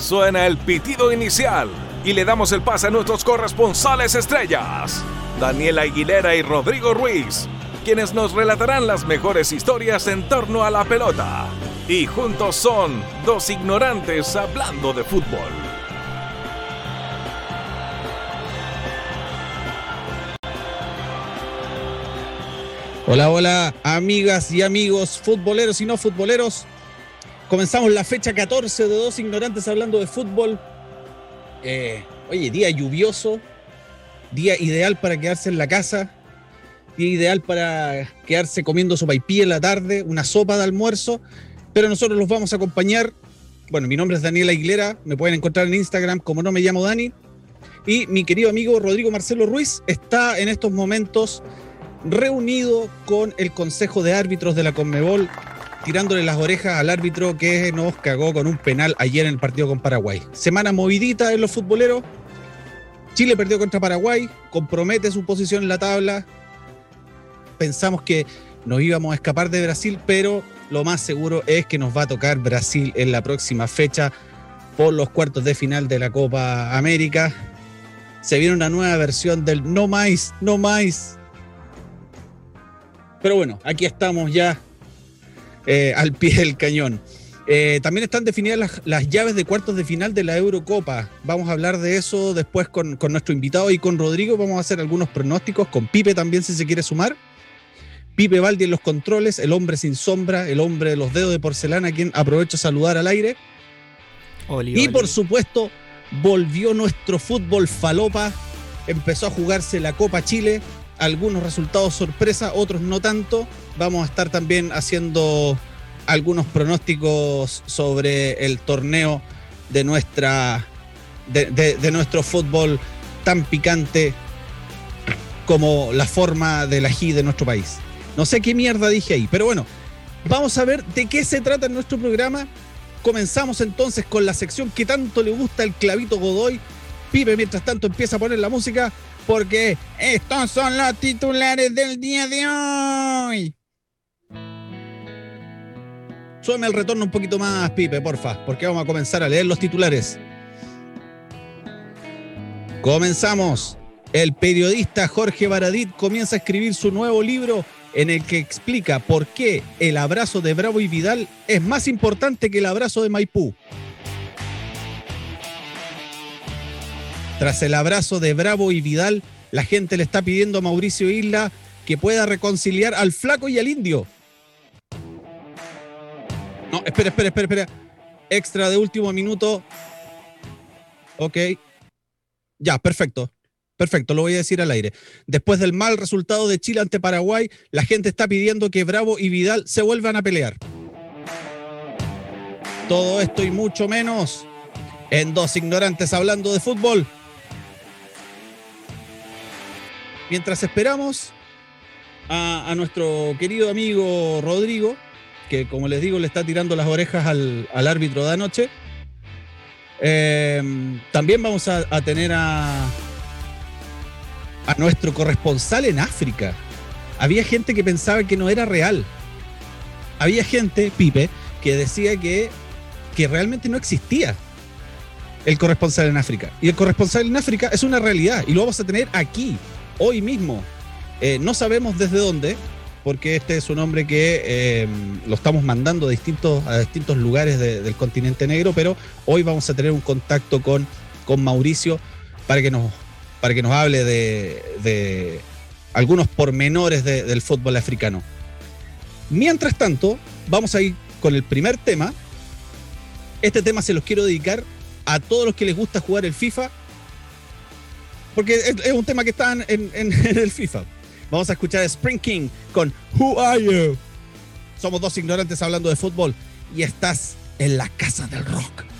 Suena el pitido inicial y le damos el pase a nuestros corresponsales estrellas, Daniela Aguilera y Rodrigo Ruiz, quienes nos relatarán las mejores historias en torno a la pelota. Y juntos son dos ignorantes hablando de fútbol. Hola, hola, amigas y amigos, futboleros y no futboleros. Comenzamos la fecha 14 de Dos Ignorantes hablando de fútbol. Eh, oye, día lluvioso, día ideal para quedarse en la casa, día ideal para quedarse comiendo sopa y en la tarde, una sopa de almuerzo, pero nosotros los vamos a acompañar. Bueno, mi nombre es Daniela Aguilera, me pueden encontrar en Instagram como no me llamo Dani. Y mi querido amigo Rodrigo Marcelo Ruiz está en estos momentos reunido con el Consejo de Árbitros de la Conmebol tirándole las orejas al árbitro que nos cagó con un penal ayer en el partido con Paraguay. Semana movidita en los futboleros. Chile perdió contra Paraguay, compromete su posición en la tabla. Pensamos que nos íbamos a escapar de Brasil, pero lo más seguro es que nos va a tocar Brasil en la próxima fecha por los cuartos de final de la Copa América. Se viene una nueva versión del no más, no más. Pero bueno, aquí estamos ya eh, al pie del cañón. Eh, también están definidas las, llaves de cuartos de final de la Eurocopa. Vamos a hablar de eso después con, nuestro invitado y con Rodrigo. Vamos a hacer algunos pronósticos, con Pipe también si se quiere sumar. Pipe Valdi en los controles, el hombre sin sombra, el hombre de los dedos de porcelana, a quien aprovecho a saludar al aire. y por supuesto, volvió nuestro fútbol falopa. Empezó a jugarse la Copa Chile. Algunos resultados sorpresa, otros no tanto vamos a estar también haciendo algunos pronósticos sobre el torneo de nuestra de, nuestro fútbol tan picante como la forma del ají de nuestro país. No sé qué mierda dije ahí, pero bueno, vamos a ver de qué se trata en nuestro programa. Comenzamos entonces con la sección que tanto le gusta el clavito Godoy. Pipe, mientras tanto, empieza a poner la música porque estos son los titulares del día de hoy. Súbeme el retorno un poquito más, Pipe, porfa, porque vamos a comenzar a leer los titulares. Comenzamos. El periodista Jorge Baradit comienza a escribir su nuevo libro en el que explica por qué el abrazo de Bravo y Vidal es más importante que el abrazo de Maipú. Tras el abrazo de Bravo y Vidal, la gente le está pidiendo a Mauricio Isla que pueda reconciliar al flaco y al indio. No, espera, espera, espera, espera. Extra de último minuto. Ok. Ya, perfecto. Perfecto, lo voy a decir al aire. Después del mal resultado de Chile ante Paraguay, la gente está pidiendo que Bravo y Vidal se vuelvan a pelear. Todo esto y mucho menos en dos ignorantes hablando de fútbol. Mientras esperamos a, a nuestro querido amigo Rodrigo, que como les digo le está tirando las orejas al, árbitro de anoche. Em, también vamos a, tener a, a nuestro corresponsal en África. Había gente que pensaba que no era real. Había gente, Pipe, que decía que, que realmente no existía el corresponsal en África. Y el corresponsal en África es una realidad y lo vamos a tener aquí, hoy mismo. Eh, no sabemos desde dónde, porque este es un hombre que eh, lo estamos mandando a distintos, lugares del continente negro, pero hoy vamos a tener un contacto con, Mauricio para que nos hable de, algunos pormenores del fútbol africano. Mientras tanto, vamos a ir con el primer tema. Este tema se los quiero dedicar a todos los que les gusta jugar el FIFA, porque es, un tema que está en el FIFA. Vamos a escuchar Spring King con Who Are You? Somos dos ignorantes hablando de fútbol y estás en la casa del rock.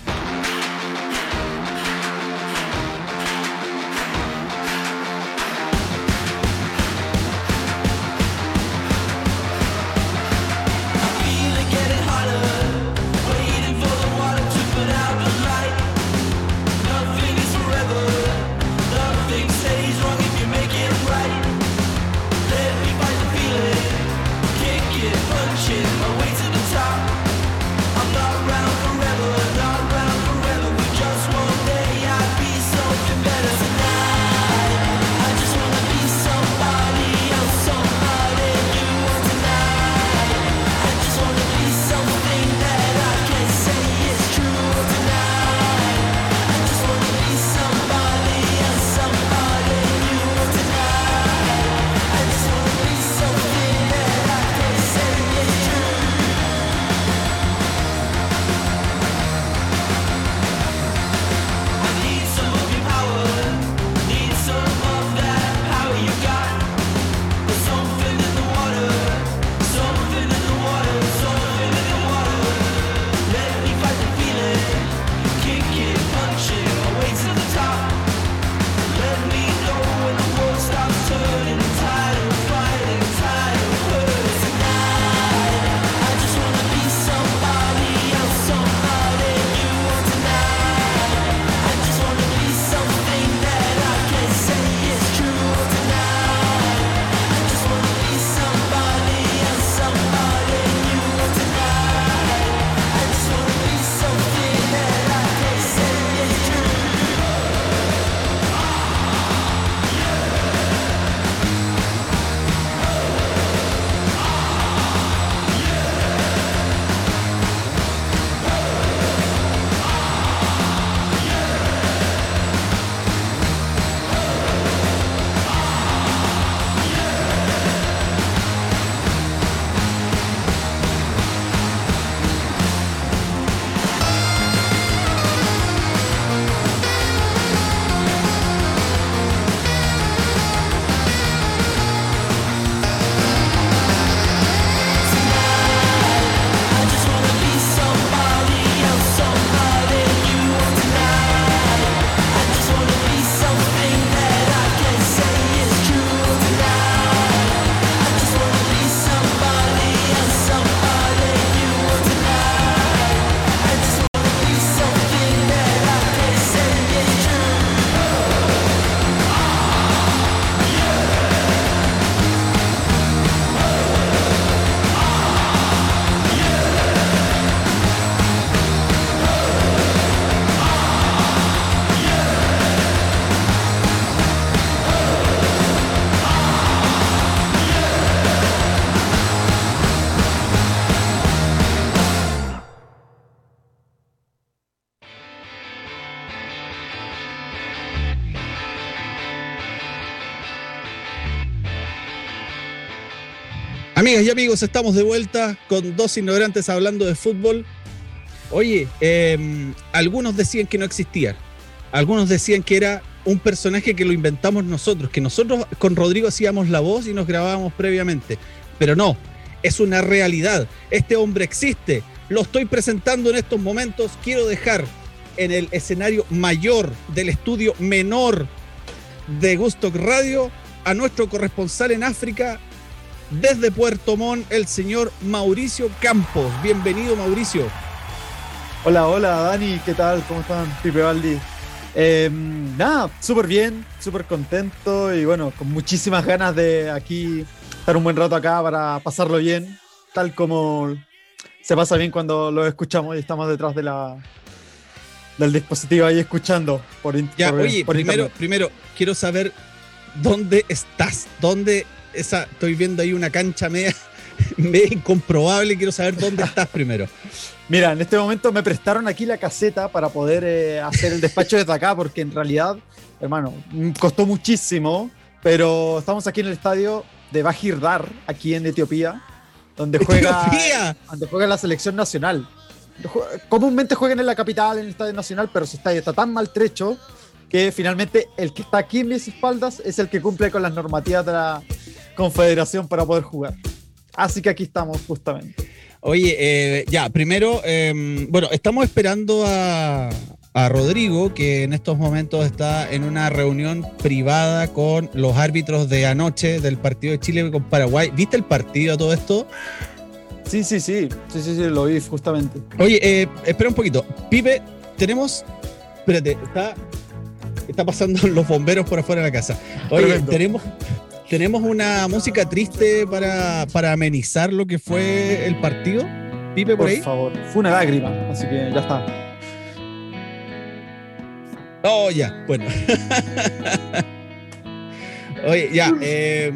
Amigas y amigos, estamos de vuelta con dos ignorantes hablando de fútbol. Oye, em, algunos decían que no existía. Algunos decían que era un personaje que lo inventamos nosotros, que nosotros con Rodrigo hacíamos la voz y nos grabábamos previamente. Pero no, es una realidad. Este hombre existe. Lo estoy presentando en estos momentos. Quiero dejar en el escenario mayor del estudio menor de Gusto Radio a nuestro corresponsal en África, desde Puerto Montt, el señor Mauricio Campos. Bienvenido, Mauricio. Hola, hola, Dani, ¿qué tal? ¿Cómo están? Pipe Valdi. Eh, nada, súper bien, súper contento y bueno, con muchísimas ganas de aquí estar un buen rato acá para pasarlo bien, tal como se pasa bien cuando lo escuchamos y estamos detrás de la, del dispositivo ahí escuchando por, ya, oye, primero, primero quiero saber dónde estás, dónde esa, estoy viendo ahí una cancha media, media incomprobable, quiero saber dónde estás primero. Mira, en este momento me prestaron aquí la caseta para poder eh, hacer el despacho desde acá, porque en realidad, hermano, costó muchísimo, pero estamos aquí en el estadio de Bajir Dar, aquí en Etiopía, donde juega, donde juega la selección nacional. Comúnmente juegan en la capital, en el estadio nacional, pero su estadio está tan maltrecho que finalmente el que está aquí en mis espaldas es el que cumple con las normativas de la confederación para poder jugar. Así que aquí estamos justamente. Oye, eh, ya, primero, em, bueno, estamos esperando a, a Rodrigo, que en estos momentos está en una reunión privada con los árbitros de anoche del partido de Chile con Paraguay. ¿Viste el partido todo esto? Sí, sí, sí, sí, sí, sí, lo vi justamente. Oye, eh, espera un poquito. Pipe, tenemos. Espérate, está, está pasando los bomberos por afuera de la casa. Oye, tenemos, tenemos una música triste para, para amenizar lo que fue el partido. Pipe, por, ahí. Por favor, fue una lágrima, así que ya está. Oh, ya, bueno. Oye, ya. Eh,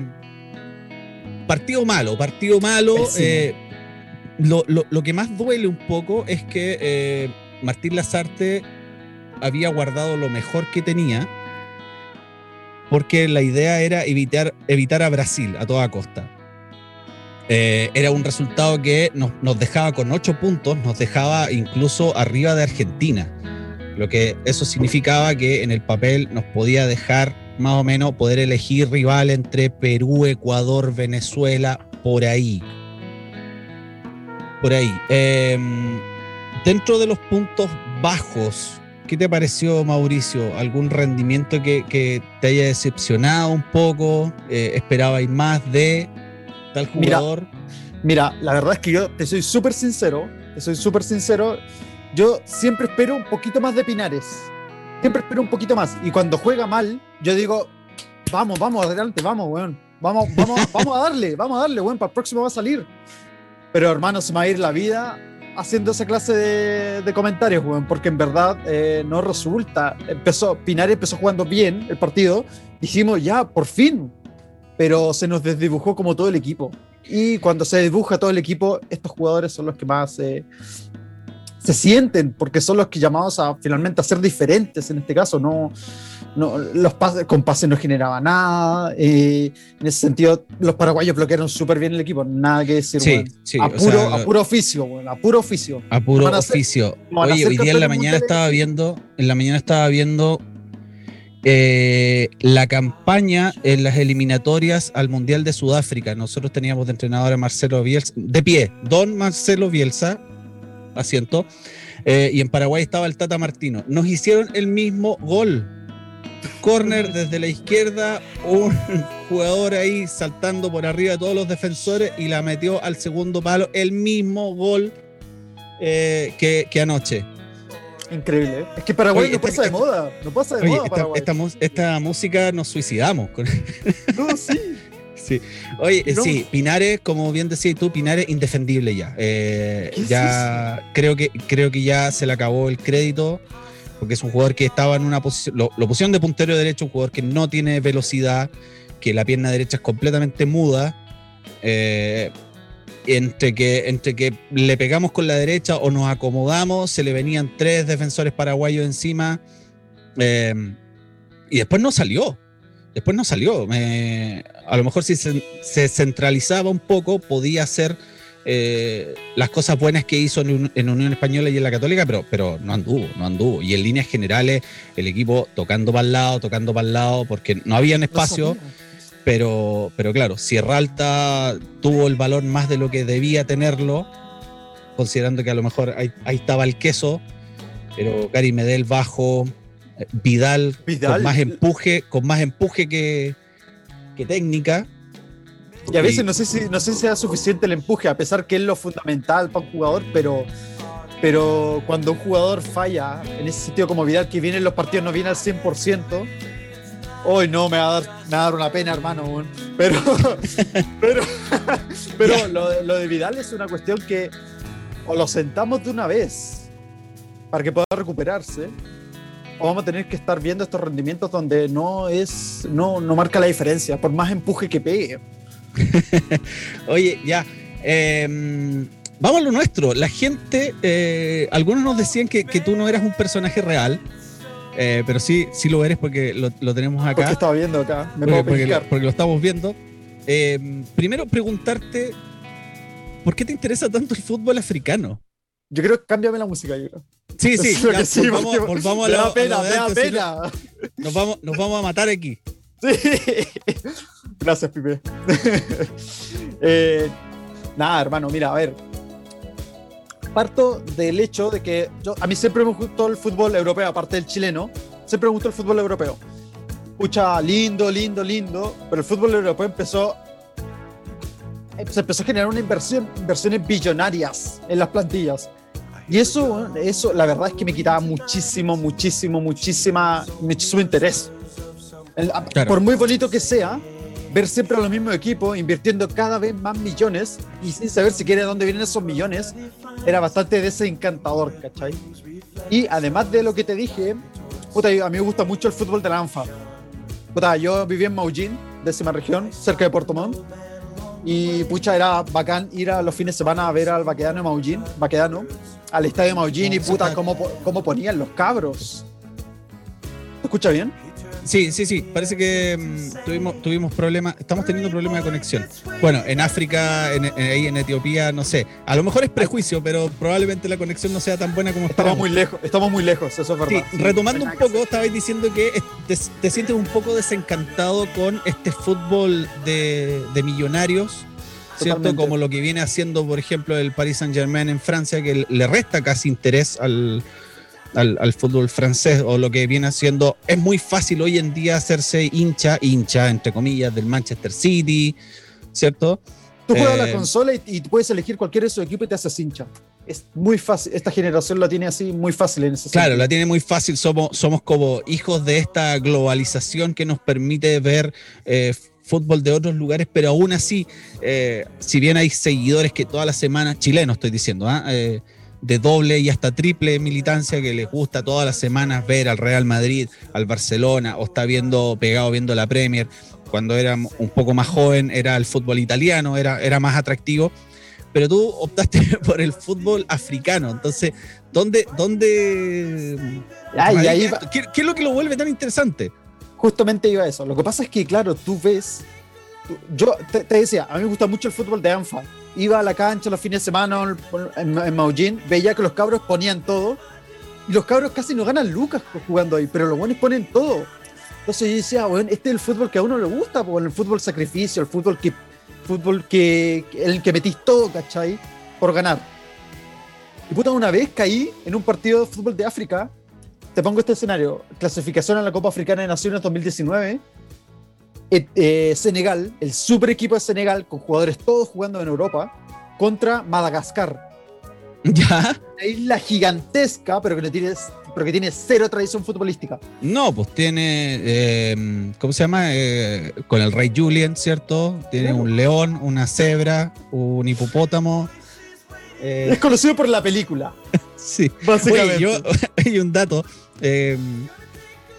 partido malo, partido malo. Eh, lo, lo, lo, que más duele un poco es que eh, Martín Lazarte había guardado lo mejor que tenía porque la idea era evitar, evitar a Brasil a toda costa. Eh, era un resultado que nos, nos, dejaba con ocho puntos, nos dejaba incluso arriba de Argentina, lo que eso significaba que en el papel nos podía dejar más o menos poder elegir rival entre Perú, Ecuador, Venezuela, por ahí. Por ahí. Eh, dentro de los puntos bajos ¿Qué te pareció, Mauricio? ¿Algún rendimiento que, que te haya decepcionado un poco? Eh, ¿Esperabais más de tal jugador? Mira, mira, la verdad es que yo te soy súper sincero, te soy súper sincero. Yo siempre espero un poquito más de Pinares. Siempre espero un poquito más. Y cuando juega mal, yo digo, vamos, vamos, adelante, vamos, weón. Vamos, vamos, vamos a darle, vamos a darle, weón, para el próximo va a salir. Pero hermano, se me va a ir la vida haciendo esa clase de, de comentarios, porque en verdad eh, no resulta. Empezó, Pinares empezó jugando bien el partido, dijimos ya, por fin, pero se nos desdibujó como todo el equipo. Y cuando se dibuja todo el equipo, estos jugadores son los que más eh, se sienten, porque son los que llamamos a finalmente a ser diferentes en este caso, no, no los pases, con pases no generaba nada, eh, en ese sentido los paraguayos bloquearon súper bien el equipo, nada que decir, sí, sí, a, puro, sea, a, puro, oficio, bueno, a puro oficio. A puro oficio. Oye, hoy día en la mañana estaba viendo, en la mañana estaba viendo eh, la campaña en las eliminatorias al Mundial de Sudáfrica. Nosotros teníamos de entrenador a Marcelo Bielsa, de pie, don Marcelo Bielsa, asiento, eh, y en Paraguay estaba el Tata Martino. Nos hicieron el mismo gol. Corner desde la izquierda, un jugador ahí saltando por arriba de todos los defensores y la metió al segundo palo, el mismo gol eh, que, que, anoche. Increíble. ¿eh? Es que Paraguay oye, no pasa de moda. No pasa de oye, moda. Esta, Paraguay. Esta, esta, música nos suicidamos. No, sí. Sí. Oye, no. sí, Pinares, como bien decías tú, Pinares indefendible ya. Eh, ya es creo que creo que ya se le acabó el crédito porque es un jugador que estaba en una posición, lo, lo pusieron de puntero derecho, un jugador que no tiene velocidad, que la pierna derecha es completamente muda. Eh, entre que, entre que le pegamos con la derecha o nos acomodamos, se le venían tres defensores paraguayos encima eh, y después no salió. después no salió. a lo mejor si se, centralizaba un poco, podía hacer eh, las cosas buenas que hizo en, Unión Española y en la Católica, pero, pero no anduvo, no anduvo. Y en líneas generales, el equipo tocando para el lado, tocando para el lado, porque no había espacio. pero, pero claro, Sierra Alta tuvo el valor más de lo que debía tenerlo, considerando que a lo mejor ahí, estaba el queso, pero Gary Medel bajo, Vidal, con más empuje, con más empuje que, técnica. Y a veces no sé si no sé si sea suficiente el empuje, a pesar que es lo fundamental para un jugador, pero, pero cuando un jugador falla, en ese sentido como Vidal, que viene en los partidos no viene al 100%, hoy no me va a dar, una pena, hermano. Pero, pero, pero lo, lo de Vidal es una cuestión que o lo sentamos de una vez para que pueda recuperarse o vamos a tener que estar viendo estos rendimientos donde no es, no, no marca la diferencia, por más empuje que pegue. Oye, ya. Em, vamos a lo nuestro. La gente, eh, algunos nos decían que, tú no eras un personaje real. Eh, pero sí, sí lo eres porque lo, tenemos acá. Porque estaba viendo acá, me porque, porque, lo, estamos viendo. Em, primero preguntarte, ¿por qué te interesa tanto el fútbol africano? Yo creo que cámbiame la música, yo creo. Sí, sí, sí volvamos, volvamos a la. da pena, me da pena. nos, vamos, nos vamos a matar aquí. Sí. Gracias, Pipe. eh, nada, hermano, mira, a ver. Parto del hecho de que yo, a mí siempre me gustó el fútbol europeo, aparte del chileno, siempre me gustó el fútbol europeo. Escucha, lindo, lindo, lindo, pero el fútbol europeo empezó se empezó a generar una inversión, inversiones billonarias en las plantillas. Y eso, eso, la verdad es que me quitaba muchísimo, muchísimo, muchísima, muchísimo interés. Por muy bonito que sea, ver siempre a los mismos equipos invirtiendo cada vez más millones y sin saber siquiera de dónde vienen esos millones, era bastante desencantador, ¿cachai? Y además de lo que te dije, puta, a mí me gusta mucho el fútbol de la ANFA. Puta, yo viví en Maullín, décima región, cerca de Puerto Montt y pucha, era bacán ir a los fines de semana a ver al Baquedano de Maullín, Baquedano, al estadio de Maullín y puta, cómo, cómo ponían los cabros. ¿Te escucha bien? Sí, sí, sí. Parece que mm, tuvimos, tuvimos problemas, estamos teniendo problemas de conexión. Bueno, en África, en, ahí en Etiopía, no sé. A lo mejor es prejuicio, pero probablemente la conexión no sea tan buena como estamos muy lejos. Estamos muy lejos, eso es verdad. Sí, retomando un poco, estabais diciendo que te, sientes un poco desencantado con este fútbol de, millonarios. ¿Cierto? Como lo que viene haciendo, por ejemplo, el Paris Saint Germain en Francia, que le resta casi interés al, al, fútbol francés o lo que viene haciendo. Es muy fácil hoy en día hacerse hincha, hincha, entre comillas, del Manchester City, ¿cierto? Tú juegas la eh, consola y, puedes elegir cualquier de esos equipos y te haces hincha. Es muy fácil. Esta generación la tiene así muy fácil en ese Claro, la tiene muy fácil. Somos, somos como hijos de esta globalización que nos permite ver eh, fútbol de otros lugares, pero aún así, eh, si bien hay seguidores que toda la semana, chilenos estoy diciendo, ¿ah? De doble y hasta triple militancia que les gusta todas las semanas ver al Real Madrid, al Barcelona, o está viendo, pegado viendo la Premier. Cuando era un poco más joven era el fútbol italiano, era, era más atractivo. Pero tú optaste por el fútbol africano. Entonces, ¿dónde, dónde ¿Qué, es lo que lo vuelve tan interesante? Justamente iba a eso. Lo que pasa es que, claro, tú ves. yo te, te, decía, a mí me gusta mucho el fútbol de ANFA iba a la cancha los fines de semana en, en Maullín, veía que los cabros ponían todo y los cabros casi no ganan lucas jugando ahí, pero los buenos ponen todo. Entonces yo decía, bueno, este es el fútbol que a uno le gusta, el fútbol sacrificio, el fútbol que, fútbol que, el que metís todo, ¿cachai? Por ganar. Y puta, una vez caí en un partido de fútbol de África, te pongo este escenario, clasificación a la Copa Africana de Naciones 2019, eh, eh, Senegal, el super equipo de Senegal, con jugadores todos jugando en Europa, contra Madagascar. ¿Ya? Una isla gigantesca, pero que, no tiene, pero que tiene cero tradición futbolística. No, pues tiene, eh, ¿cómo se llama? con el rey Julien, ¿cierto? Tiene un león, una cebra, un hipopótamo. Es conocido por la película. sí. Básicamente. yo, hay un dato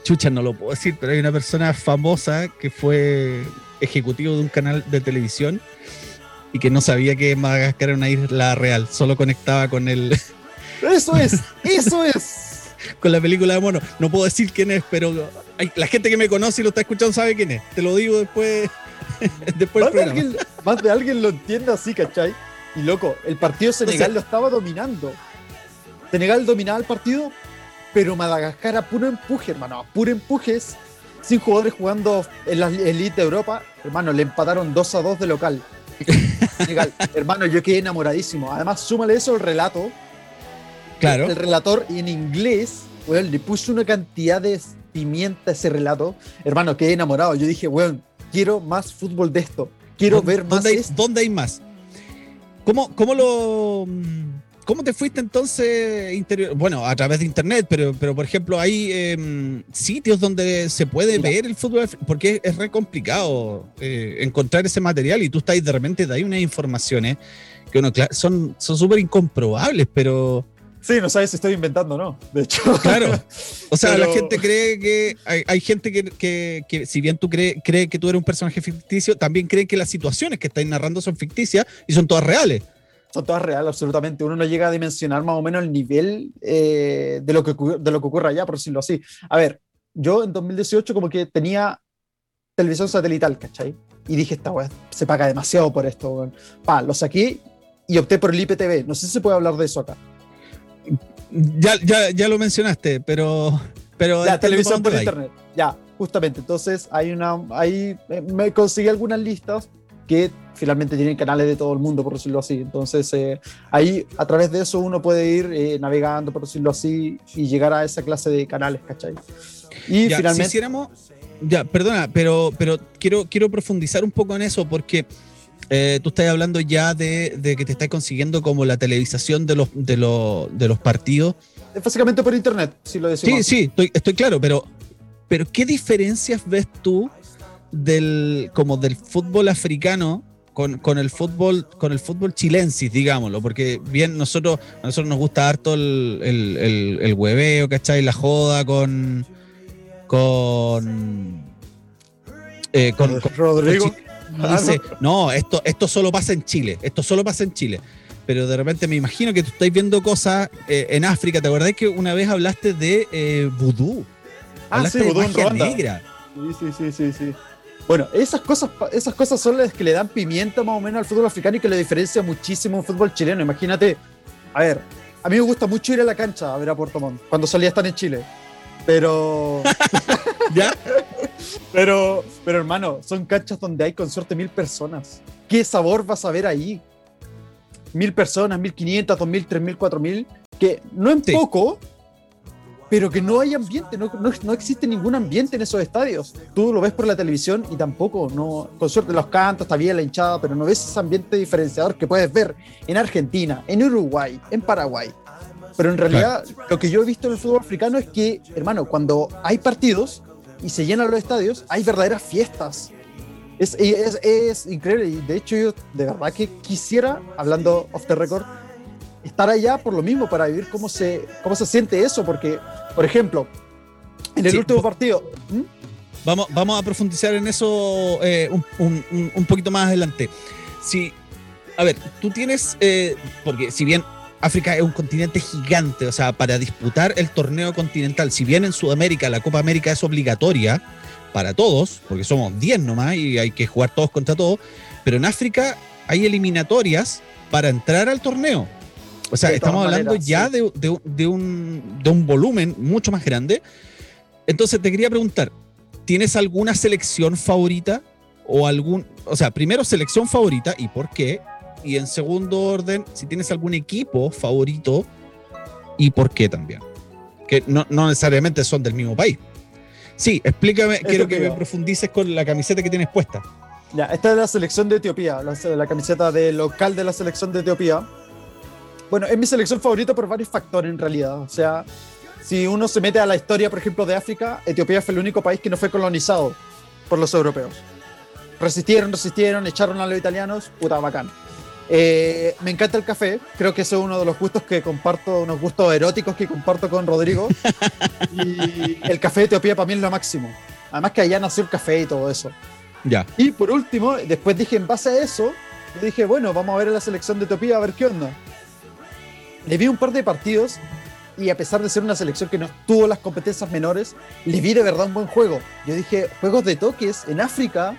chucha, no lo puedo decir, pero hay una persona famosa que fue ejecutivo de un canal de televisión y que no sabía que Madagascar era una isla real, solo conectaba con el... Eso es, eso es. con la película de mono. No puedo decir quién es, pero hay- la gente que me conoce y lo está escuchando sabe quién es. Te lo digo después, después Más de, alguien, más de alguien lo entiende así, ¿cachai? Y loco, el partido Senegal sea- lo estaba dominando. Senegal dominaba el partido, pero Madagascar a puro empuje, hermano, a puro empujes, sin jugadores jugando en la elite de Europa, hermano, le empataron 2 a 2 de local. Hermano, yo quedé enamoradísimo. Además, súmale eso el relato. Claro. El relator en inglés, weón, le puso una cantidad de pimienta a ese relato. Hermano, quedé enamorado. Yo dije, weón, quiero más fútbol de esto. Quiero ¿Dónde- ver más ¿Dónde hay, esto. dónde hay más? ¿Cómo, cómo lo. ¿Cómo te fuiste entonces interior? Bueno, a través de internet, pero, pero por ejemplo, hay em, sitios donde se puede Mira. ver el fútbol, porque es, re complicado eh, encontrar ese material y tú estás de repente de ahí unas informaciones que uno, cla- son son súper incomprobables, pero Sí, no sabes si estoy inventando o no. De hecho, claro. O sea, la gente cree que hay, hay gente que, que- que si bien tú cree, cree que tú eres un personaje ficticio, también creen que las situaciones que estáis narrando son ficticias y son todas reales. Son todas reales, absolutamente. Uno no llega a dimensionar más o menos el nivel eh, de, lo que, de lo que ocurre allá, por decirlo así. A ver, yo en 2018 como que tenía televisión satelital, ¿cachai? Y dije, esta weá se paga demasiado por esto, weón. Pa, lo saqué y opté por el IPTV. No sé si se puede hablar de eso acá. Ya, ya, ya lo mencionaste, pero. pero Ya, entiendo televisión por internet. Ya, justamente. Entonces, hay una. Ahí eh, me conseguí algunas listas que finalmente tienen canales de todo el mundo, por decirlo así. Entonces, eh, ahí a través de eso uno puede ir eh, navegando, por decirlo así, y llegar a esa clase de canales, ¿cachai? Y Ya, si finalmente. hiciéramos. Ya, perdona, pero, pero quiero, quiero profundizar un poco en eso porque eh, tú estás hablando ya de, de que te estás consiguiendo como la televisación de los, de los, de los partidos. es básicamente por internet, si lo decimos. Sí, sí, estoy, estoy claro, pero, pero ¿qué diferencias ves tú del, como del fútbol africano con, con el fútbol, con el fútbol chilensis, digámoslo? Porque bien, nosotros, a nosotros nos gusta harto el, el, el, el hueveo, ¿cachai? La joda con. con. eh, con, con- Rodrigo. con dice, no, esto, esto solo pasa en Chile, esto solo pasa en Chile. Pero de repente me imagino que tú estás viendo cosas eh, en África. ¿Te acordás que una vez hablaste de eh, vudú? Ah, Hablaste sí, de vudú en magia negra. Sí, sí, sí, sí, sí. Bueno, esas cosas, esas cosas son las que le dan pimienta más o menos al fútbol africano y que le diferencia muchísimo un fútbol chileno. Imagínate, a ver, a mí me gusta mucho ir a la cancha a ver a Puerto Montt cuando solía estar en Chile. Pero, ¿Ya? pero, pero hermano, son canchas donde hay con suerte mil personas. ¿Qué sabor vas a ver ahí? Mil personas, mil quinientas, dos mil, tres mil, cuatro mil, que no en Sí. poco, pero que no hay ambiente, no, no, no existe ningún ambiente en esos estadios. Tú lo ves por la televisión y tampoco, no, con suerte los cantos, está bien la hinchada, pero no ves ese ambiente diferenciador que puedes ver en Argentina, en Uruguay, en Paraguay. Pero en realidad, lo que yo he visto en el fútbol africano es que, hermano, cuando hay partidos y se llenan los estadios, hay verdaderas fiestas. Es, es, es increíble y de hecho yo de verdad que quisiera, hablando off the record, estar allá por lo mismo para vivir cómo se, cómo se siente eso, porque, por ejemplo, en el Sí, último partido, ¿Mm? Vamos, vamos a profundizar en eso eh, un- un poquito más adelante. Si, a ver, tú tienes, eh, porque si bien África es un continente gigante, o sea, para disputar el torneo continental, si bien en Sudamérica la Copa América es obligatoria para todos, porque somos 10 nomás y hay que jugar todos contra todos, pero en África hay eliminatorias para entrar al torneo. O sea, De estamos hablando maneras, ya sí. de, de- de un, de un volumen mucho más grande. Entonces te quería preguntar, ¿tienes alguna selección favorita? O algún, o sea, primero selección favorita y por qué. Y en segundo orden, si tienes algún equipo favorito y por qué también. Que no, no necesariamente son del mismo país. Sí, explícame, quiero que me profundices con la camiseta que tienes puesta. Ya, esta es la selección de Etiopía, la, la camiseta de local de la selección de Etiopía. Bueno, es mi selección favorita por varios factores en realidad. O sea, si uno se mete a la historia, por ejemplo, de África, Etiopía fue el único país que no fue colonizado por los europeos. Resistieron, resistieron, echaron a los italianos, puta bacán. Eh, me encanta el café, creo que es uno de los gustos que comparto, unos gustos eróticos que comparto con Rodrigo. y el café de Etiopía para mí es lo máximo. Además que allá nació el café y todo eso. Ya. Y por último, después dije, en base a eso, dije, bueno, vamos a ver a la selección de Etiopía a ver qué onda. Le vi un par de partidos y a pesar de ser una selección que no tuvo las competencias menores, le vi de verdad un buen juego. Yo dije, juegos de toques en África,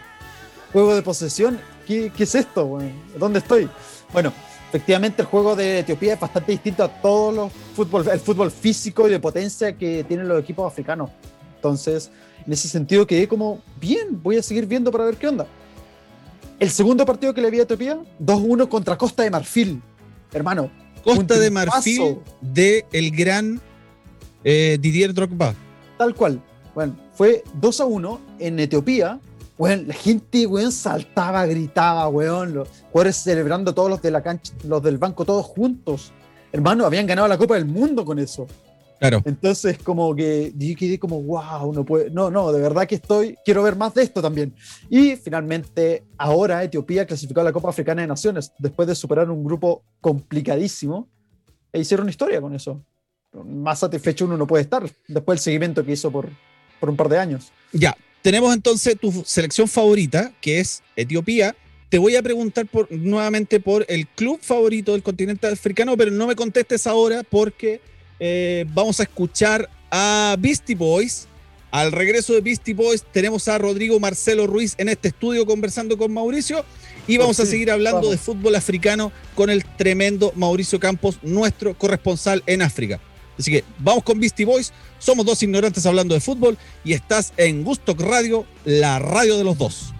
juego de posesión, ¿qué, qué es esto? ¿Dónde estoy? Bueno, efectivamente el juego de Etiopía es bastante distinto a todos los fútbol, el fútbol físico y de potencia que tienen los equipos africanos. Entonces, en ese sentido quedé como, bien, voy a seguir viendo para ver qué onda. El segundo partido que le vi a Etiopía, 2-1 contra Costa de Marfil. Hermano. Costa de Marfil de el gran eh, Didier Drogba. Tal cual. Bueno, fue 2 1 en Etiopía. Bueno, la gente, weón, saltaba, gritaba, weón. Los jugadores celebrando todos los de la cancha, los del banco, todos juntos. Hermano, habían ganado la Copa del Mundo con eso. Claro. Entonces, como que yo quedé como, wow, no puede. No, no, de verdad que estoy. Quiero ver más de esto también. Y finalmente, ahora Etiopía clasificó a la Copa Africana de Naciones después de superar un grupo complicadísimo e hicieron historia con eso. Más satisfecho uno no puede estar después del seguimiento que hizo por, por un par de años. Ya, tenemos entonces tu selección favorita, que es Etiopía. Te voy a preguntar por, nuevamente por el club favorito del continente africano, pero no me contestes ahora porque eh, vamos a escuchar a Beastie Boys. Al regreso de Beastie Boys tenemos a Rodrigo Marcelo Ruiz en este estudio conversando con Mauricio y vamos a seguir hablando de fútbol africano con el tremendo Mauricio Campos, nuestro corresponsal en África. Así que vamos con Beastie Boys, somos dos ignorantes hablando de fútbol y estás en Gustock Radio, la radio de los dos.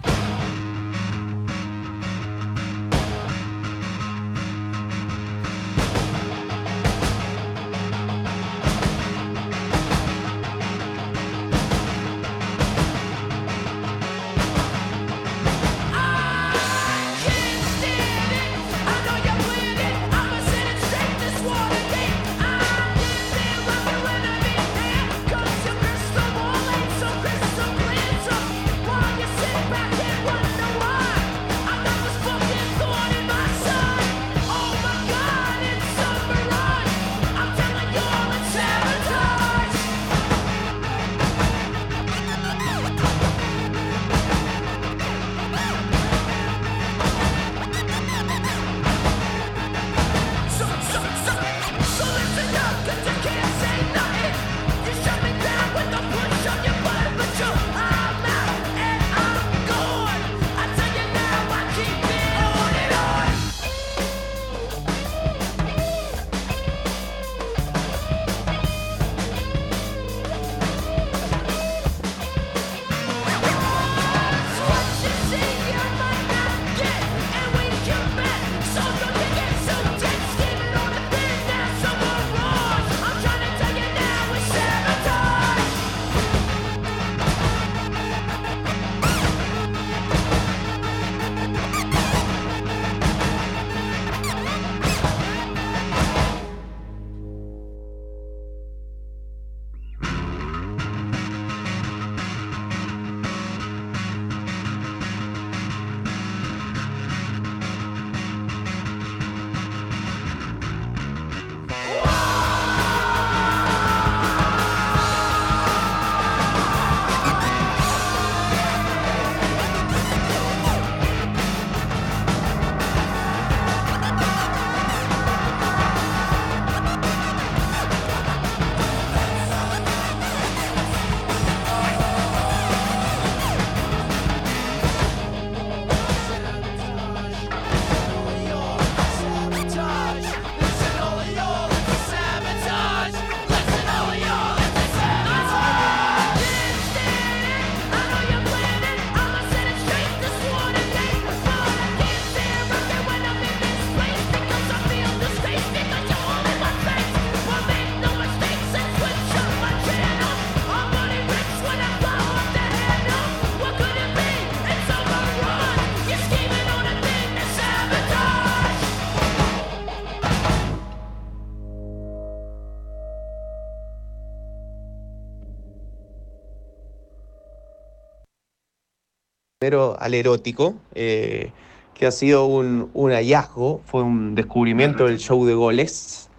Al erótico, eh, que ha sido un, hallazgo, fue un descubrimiento del show de goles.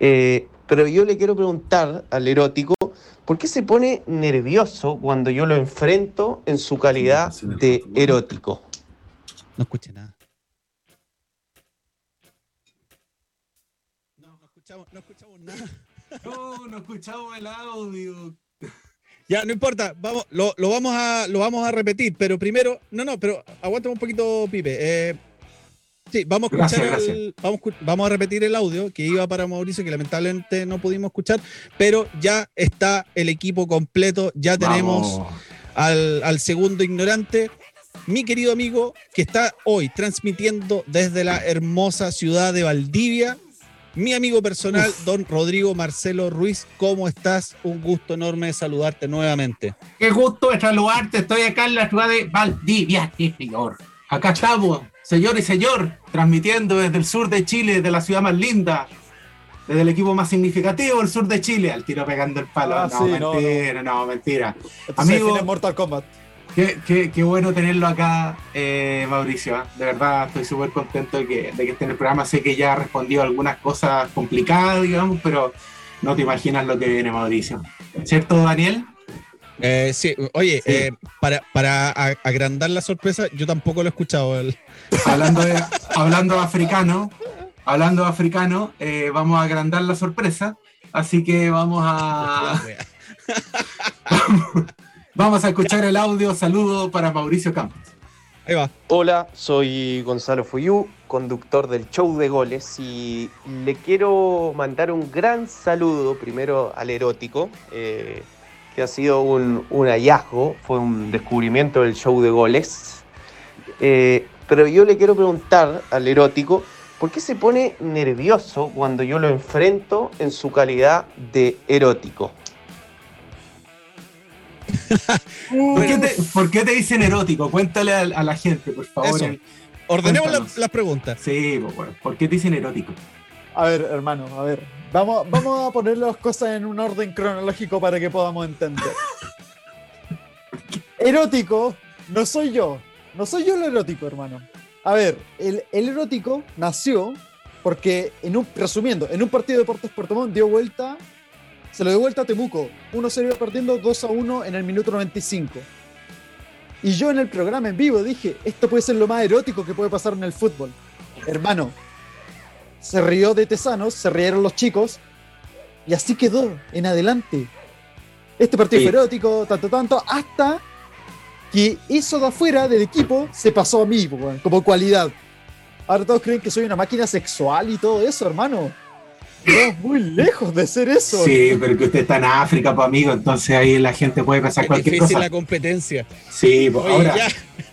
Eh, pero yo le quiero preguntar al erótico, ¿por qué se pone nervioso cuando yo lo enfrento en su calidad de erótico? No escuché nada. No, no escuchamos, no escuchamos nada. No, no escuchamos el audio. Ya, no importa, vamos, lo, lo vamos a, lo vamos a repetir, pero primero, no, no, pero aguántame un poquito, Pipe. Eh, sí, vamos a escuchar Gracias, el- vamos, vamos a repetir el audio que iba para Mauricio, que lamentablemente no pudimos escuchar, pero ya está el equipo completo, ya tenemos al, al segundo ignorante, mi querido amigo, que está hoy transmitiendo desde la hermosa ciudad de Valdivia. Mi amigo personal, don Rodrigo Marcelo Ruiz, ¿cómo estás? Un gusto enorme de saludarte nuevamente. Qué gusto de saludarte. Estoy acá en la ciudad de Valdivia, señor. Acá estamos, señor y señor, transmitiendo desde el sur de Chile, de la ciudad más linda, desde el equipo más significativo del sur de Chile, al tiro pegando el palo. Ah, no, sí, no, mentira, no, mentira. Esto Amigo. Mortal Kombat. Qué, qué- qué bueno tenerlo acá, eh, Mauricio. ¿ah? De verdad, estoy súper contento de que, de que esté en el programa. Sé que ya ha respondido algunas cosas complicadas, digamos, pero no te imaginas lo que viene, Mauricio. ¿Cierto, Daniel? Eh, sí, oye, Sí. eh, para, para agrandar la sorpresa, yo tampoco lo he escuchado. el- Hablando de, hablando africano, hablando africano, eh, vamos a agrandar la sorpresa. Así que vamos a, vamos a escuchar el audio. Saludo para Mauricio Campos. Ahí va. Hola, soy Gonzalo Fuyú, conductor del show de goles y le quiero mandar un gran saludo primero al erótico, eh, que ha sido un, un hallazgo, fue un descubrimiento del show de goles. Eh, pero yo le quiero preguntar al erótico, ¿por qué se pone nervioso cuando yo lo enfrento en su calidad de erótico? ¿Por qué, te, por qué te dicen erótico? Cuéntale a, a la gente, por favor. Eso. Ordenemos la- las preguntas. Sí, pues, bueno, ¿por qué te dicen erótico? A ver, hermano, a ver. Vamos, vamos a poner las cosas en un orden cronológico para que podamos entender. Erótico no soy yo. No soy yo el erótico, hermano. A ver, el, el erótico nació porque, en un, resumiendo, en un partido de Deportes Puerto Montt dio vuelta, se lo dio vuelta a Temuco. Uno se iba perdiendo 2 a 1 en el minuto 95. Y yo en el programa en vivo dije, esto puede ser lo más erótico que puede pasar en el fútbol. Hermano, se rió de Tesanos, se rieron los chicos, y así quedó en adelante. Este partido Sí. fue erótico, tanto, tanto, hasta que eso de afuera del equipo se pasó a mí, como cualidad. Ahora todos creen que soy una máquina sexual y todo eso, hermano. Estamos muy lejos de ser eso. Sí, pero que usted está en África, pues amigo, entonces ahí la gente puede pensar Es cualquier difícil cosa. la competencia. Sí, pues Oye, ahora, ya.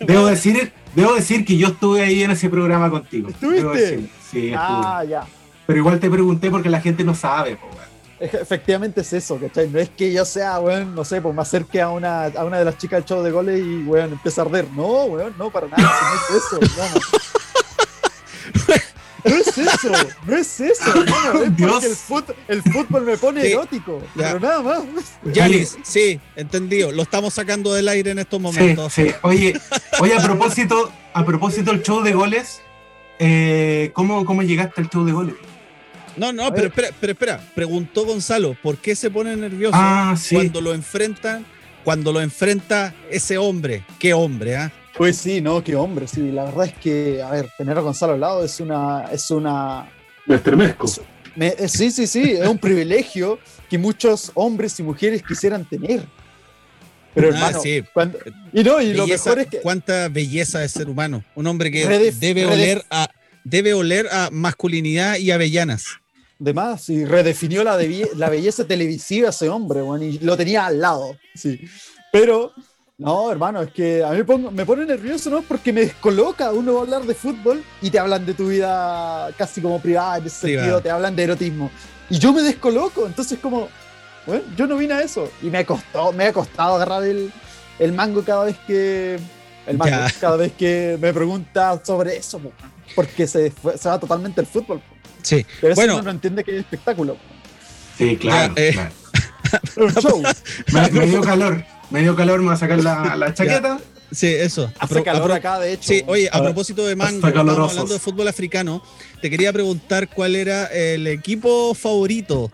debo decir, debo decir que yo estuve ahí en ese programa contigo. ¿Estuviste? Sí, estuve. Ah, ya. Pero igual te pregunté porque la gente no sabe, pues, weón. Efe- Efectivamente es eso, ¿cachai? No es que yo sea, weón, no sé, pues me acerque a una, a una de las chicas del show de goles y, weón, empiece a arder. No, weón, no, para nada, no es eso, hermano. No es eso, no es eso, hermano. Es Dios. el, fut- el fútbol me pone Sí, erótico, ya. pero nada más. Yanis, sí, entendido. Lo estamos sacando del aire en estos Sí, momentos. sí. Oye, oye, a propósito, a propósito del show de goles, eh, ¿cómo, ¿cómo llegaste al show de goles? No, no, pero espera, pero espera. Preguntó Gonzalo, ¿por qué se pone nervioso Ah, sí. cuando lo enfrentan, cuando lo enfrenta ese hombre? ¿Qué hombre, ah? Pues sí, no, qué hombre, sí. La verdad es que, a ver, tener a Gonzalo al lado es una, es una, Me estremezco. Me- eh, sí, sí, sí, es un privilegio que muchos hombres y mujeres quisieran tener. Pero Ah, hermano, sí. cuando- y no, y lo Belleza- mejor es que Cuánta belleza de ser humano. Un hombre que Redef- debe redef- oler a debe oler a masculinidad y avellanas. además y redefinió la, debi- la belleza televisiva ese hombre, weón, y lo tenía al lado. Sí. Pero, no, hermano, es que a mí me, pongo- me pone nervioso, ¿no? Porque me descoloca. Uno va a hablar de fútbol y te hablan de tu vida casi como privada, en ese sentido, te hablan de erotismo. Y yo me descoloco, entonces como, bueno, yo no vine a eso. Y me costó, me ha costado agarrar el, el mango cada vez que. El mango, Ya. cada vez que me pregunta sobre eso, po, porque se, fue- se va totalmente el fútbol. Sí. Pero eso Bueno. uno no entiende que es espectáculo. Sí, claro. Ya, eh. claro. Es un show. Me, me dio calor. Me dio calor, me voy a sacar la, la chaqueta. Sí, eso. A Hace pro- a calor pro- acá, de hecho. Sí, oye, a Ah, propósito de mango, estamos hablando de fútbol africano. Te quería preguntar cuál era el equipo favorito.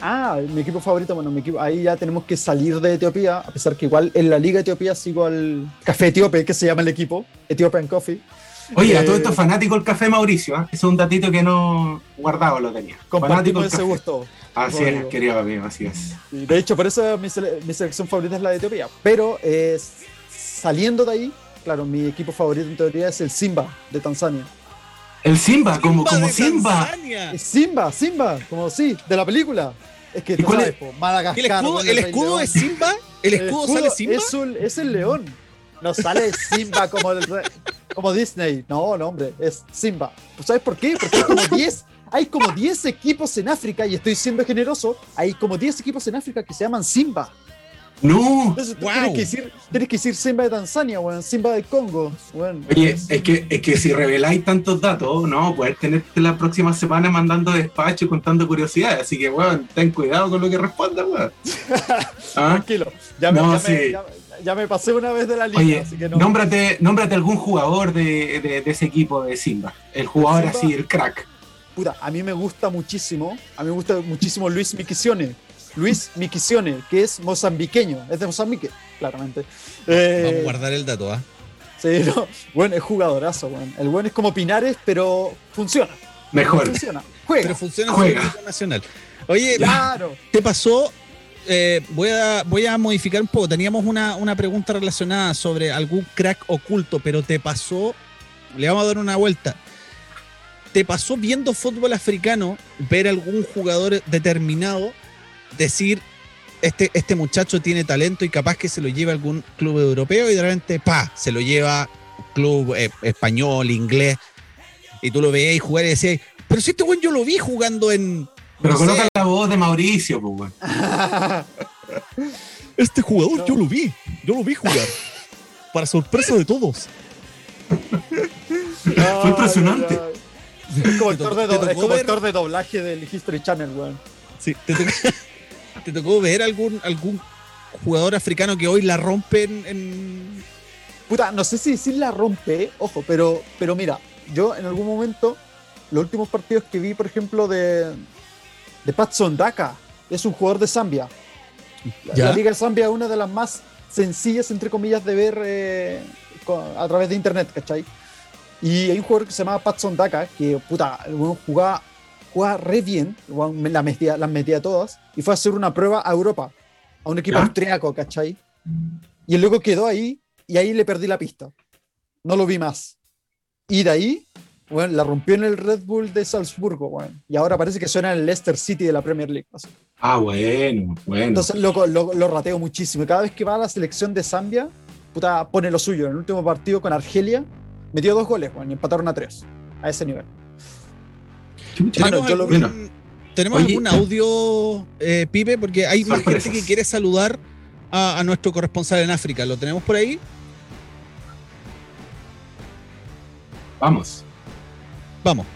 Ah, mi equipo favorito, bueno, mi equipo, ahí ya tenemos que salir de Etiopía, a pesar que igual en la Liga Etiopía sigo al Café Etíope, que se llama el equipo, Ethiopian Coffee. Oye, a Eh, todo esto fanático el café Mauricio, ¿ah? es un datito que no guardado lo tenía. Fanático el ese café. gusto. Así es, querido amigo, así es. Y de hecho, por eso mi, sele- mi selección favorita es la de Etiopía. Pero eh, saliendo de ahí, claro, mi equipo favorito en teoría es el Simba de Tanzania. El Simba, como, como de Simba. Tanzania. Es Simba, Simba, como sí, de la película. Es que ¿Y tú cuál sabes, es? po, Madagascar. ¿El escudo, bueno, el Rey escudo es Simba? ¿El escudo, sale Simba? Es, un- es el león. No sale Simba como, el como Disney. No, no, hombre, es Simba. ¿Sabes por qué? Porque hay como 10 hay como 10 equipos en África, y estoy siendo generoso, hay como 10 equipos en África que se llaman Simba. No. Entonces Wow. tienes, que decir, tienes que decir Simba de Tanzania, weón, Simba de Congo. weón. Oye, es que, es que si reveláis tantos datos, no, poder tenerte la próxima semana mandando despacho y contando curiosidades. Así que, weón, ten cuidado con lo que respondas, weón. ¿Ah? Tranquilo, ya me, No, ya, me, sí. ya- ya me pasé una vez de la lista, Oye, así que no. nómbrate, nómbrate algún jugador de, de- de ese equipo de Simba. El jugador Simba. así, el crack. Puta, a mí me gusta muchísimo, a mí me gusta muchísimo Luis Miquisione. Luis Miquisione, que es mozambiqueño, es de Mozambique, claramente. Eh, Vamos a guardar el dato, ¿ah? sí, no, bueno, es jugadorazo, bueno. El buen es como Pinares, pero funciona. Mejor. Funciona. Juega. Pero funciona en Juega. el nacional. Oye, Claro. ¿te pasó? Eh, voy, a, voy a modificar un poco. Teníamos una, una pregunta relacionada sobre algún crack oculto, pero ¿te pasó? Le vamos a dar una vuelta. ¿Te pasó viendo fútbol africano ver algún jugador determinado decir, este, este muchacho tiene talento y capaz que se lo lleva a algún club europeo y de repente, pa, se lo lleva club eh, español, inglés, y tú lo veías jugar y decías, pero si este buen yo lo vi jugando en... Pero no sé, coloca la voz de Mauricio, pues, weón. Este jugador No. yo lo vi, yo lo vi jugar. Para sorpresa de todos. Fue impresionante. Es como, actor de, te do- es tocó como ver- actor de doblaje del History Channel, weón. Sí, ¿te, tocó, te tocó ver algún, algún jugador africano que hoy la rompe en, en- Puta, no sé si decir la rompe, ojo, pero, pero mira, yo en algún momento, los últimos partidos que vi, por ejemplo, de, de Patson Daka, es un jugador de Zambia. La, ¿Ya? la Liga de Zambia es una de las más sencillas, entre comillas, de ver eh, a través de internet, ¿cachai? Y hay un jugador que se llama Patson Daka, que puta, jugaba, jugaba re bien, las metía, las metía todas, y fue a hacer una prueba a Europa, a un equipo ¿Ya? austriaco, ¿cachai? Y luego quedó ahí, y ahí le perdí la pista. No lo vi más. Y de ahí, bueno, la rompió en el Red Bull de Salzburgo, bueno, y ahora parece que suena en el Leicester City de la Premier League. así. Ah, bueno, bueno. Entonces lo, lo, lo rateo muchísimo. Y Cada vez que va a la selección de Zambia, puta, pone lo suyo. En el último partido con Argelia, metió dos goles, bueno, y empataron a tres. A ese nivel. Mano, ¿Tenemos, yo lo- algún, Bueno. ¿tenemos Oye. algún audio, eh, Pipe? Porque hay más gente que quiere saludar a, a nuestro corresponsal en África. ¿Lo tenemos por ahí? Vamos. Vamos.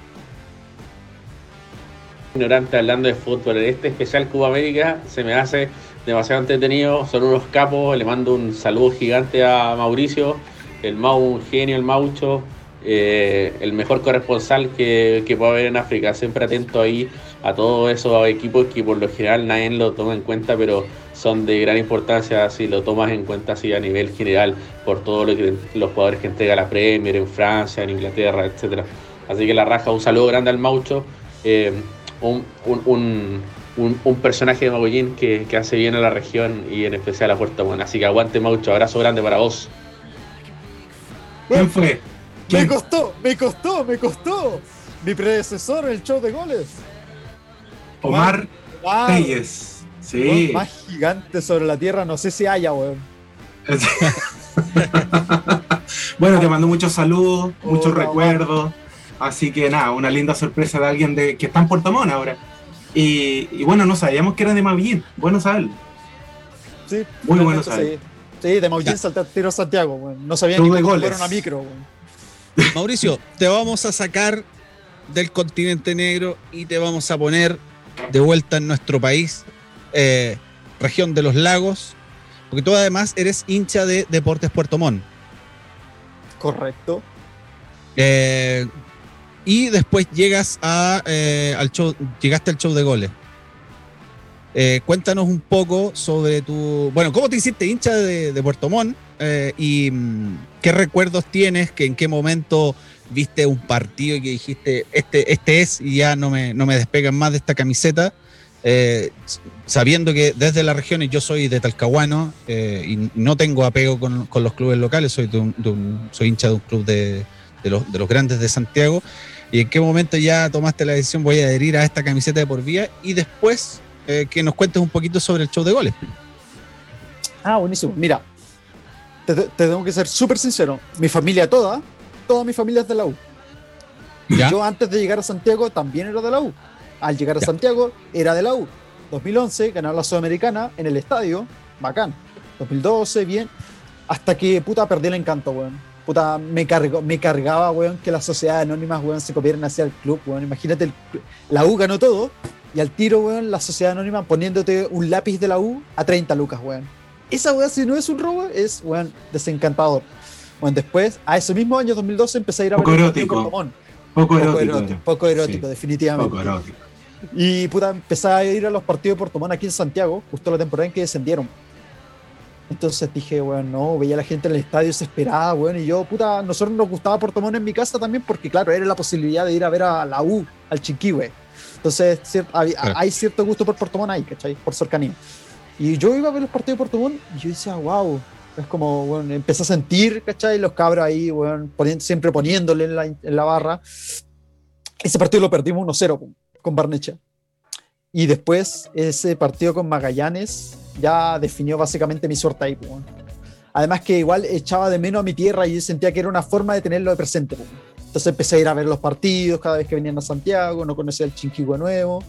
ignorante hablando de fútbol. Este especial Cuba América se me hace demasiado entretenido. Son unos capos. Le mando un saludo gigante a Mauricio, el Mau, un genio, el Maucho, eh, el mejor corresponsal que, que pueda haber en África. Siempre atento ahí a todos esos equipos que por lo general nadie lo toma en cuenta, pero son de gran importancia si lo tomas en cuenta así a nivel general por todos los jugadores que entrega la Premier en Francia, en Inglaterra, etcétera. Así que la raja, un saludo grande al Maucho. eh, un, un, un, un- un personaje de Magollín que, que hace bien a la región y en especial a Puerto Montt. Así que aguante Maucho, abrazo grande para vos. ¿Quién fue? Me costó, me costó, me costó. Mi predecesor en el show de goles. Omar. Reyes. Weón Sí. Más gigante sobre la tierra, no sé si haya, weón. bueno, te mando muchos saludos, muchos recuerdos. Así que nada, una linda sorpresa de alguien de, que está en Puerto Montt ahora. Y, y bueno, no sabíamos que era de Mavillín. Bueno saberlo. Sí, Muy bueno realmente saber. sí. Sí, de tiro a Santiago. No sabía ni cómo fuera una micro. Mauricio, te vamos a sacar del continente negro y te vamos a poner de vuelta en nuestro país, eh, región de los lagos, porque tú además eres hincha de Deportes Puerto Montt. Correcto. Eh, y después llegas a, eh, show, llegaste al show de goles. Eh, cuéntanos un poco sobre tu. Bueno, ¿cómo te hiciste hincha de, de Puerto Montt? Eh, y mm, qué recuerdos tienes, que en qué momento viste un partido que dijiste, este, este es, y ya no me, no me despegan más de esta camiseta? Sabiendo que desde las regiones yo soy de Talcahuano y no tengo apego con, con los clubes locales, soy, de un- de un- soy hincha de un club de, de los, de los grandes de Santiago. ¿Y en qué momento ya tomaste la decisión voy a adherir a esta camiseta de por vía? Y después eh, que nos cuentes un poquito sobre el show de goles. Ah, buenísimo. Mira, te, te tengo que ser súper sincero. Mi familia toda, toda mi familia es de la U. ¿Ya? Yo antes de llegar a Santiago también era de la U. Al llegar a Ya. Santiago era de la U. 2011 ganaron la Sudamericana en el estadio, bacán. 2012, bien. Hasta que puta perdí el encanto, weón. Puta, me, cargó, me cargaba, weón, que las sociedades anónimas, weón, se copiaran hacia el club, weón. Imagínate, el la U ganó todo y al tiro, weón, la sociedad anónima poniéndote un lápiz de la U a 30 lucas, weón. Esa weón, si no es un robo, es, weón, desencantador. Bueno, después, a ese mismo año, 2012, empecé a ir a Poco ver partido erótico. Poco Poco erótico. erótico, poco erótico, Sí. definitivamente. Poco erótico. Y puta, empecé a ir a los partidos de Portomón aquí en Santiago, justo la temporada en que descendieron. Entonces dije, bueno, no, veía a la gente en el estadio desesperada, bueno, y yo, puta, nosotros nos gustaba Portomón en mi casa también porque, claro, era la posibilidad de ir a ver a la U, al Chiquihue. Entonces, cier- hay, Claro. hay cierto gusto por Portomón ahí, ¿cachai? Por cercanía. Y yo iba a ver los partidos de Portomón y yo decía, wow, es como, bueno, empecé a sentir, ¿cachai? Los cabros ahí, bueno, poniendo- siempre poniéndole en la, en la barra. Ese partido lo perdimos 1-0 pum, con Barnecha. Y después ese partido con Magallanes ya definió básicamente mi suerte ahí. pum. Además que igual echaba de menos a mi tierra y yo sentía que era una forma de tenerlo de presente. pum. Entonces empecé a ir a ver los partidos cada vez que venían a Santiago, no conocía el Chinquihue nuevo.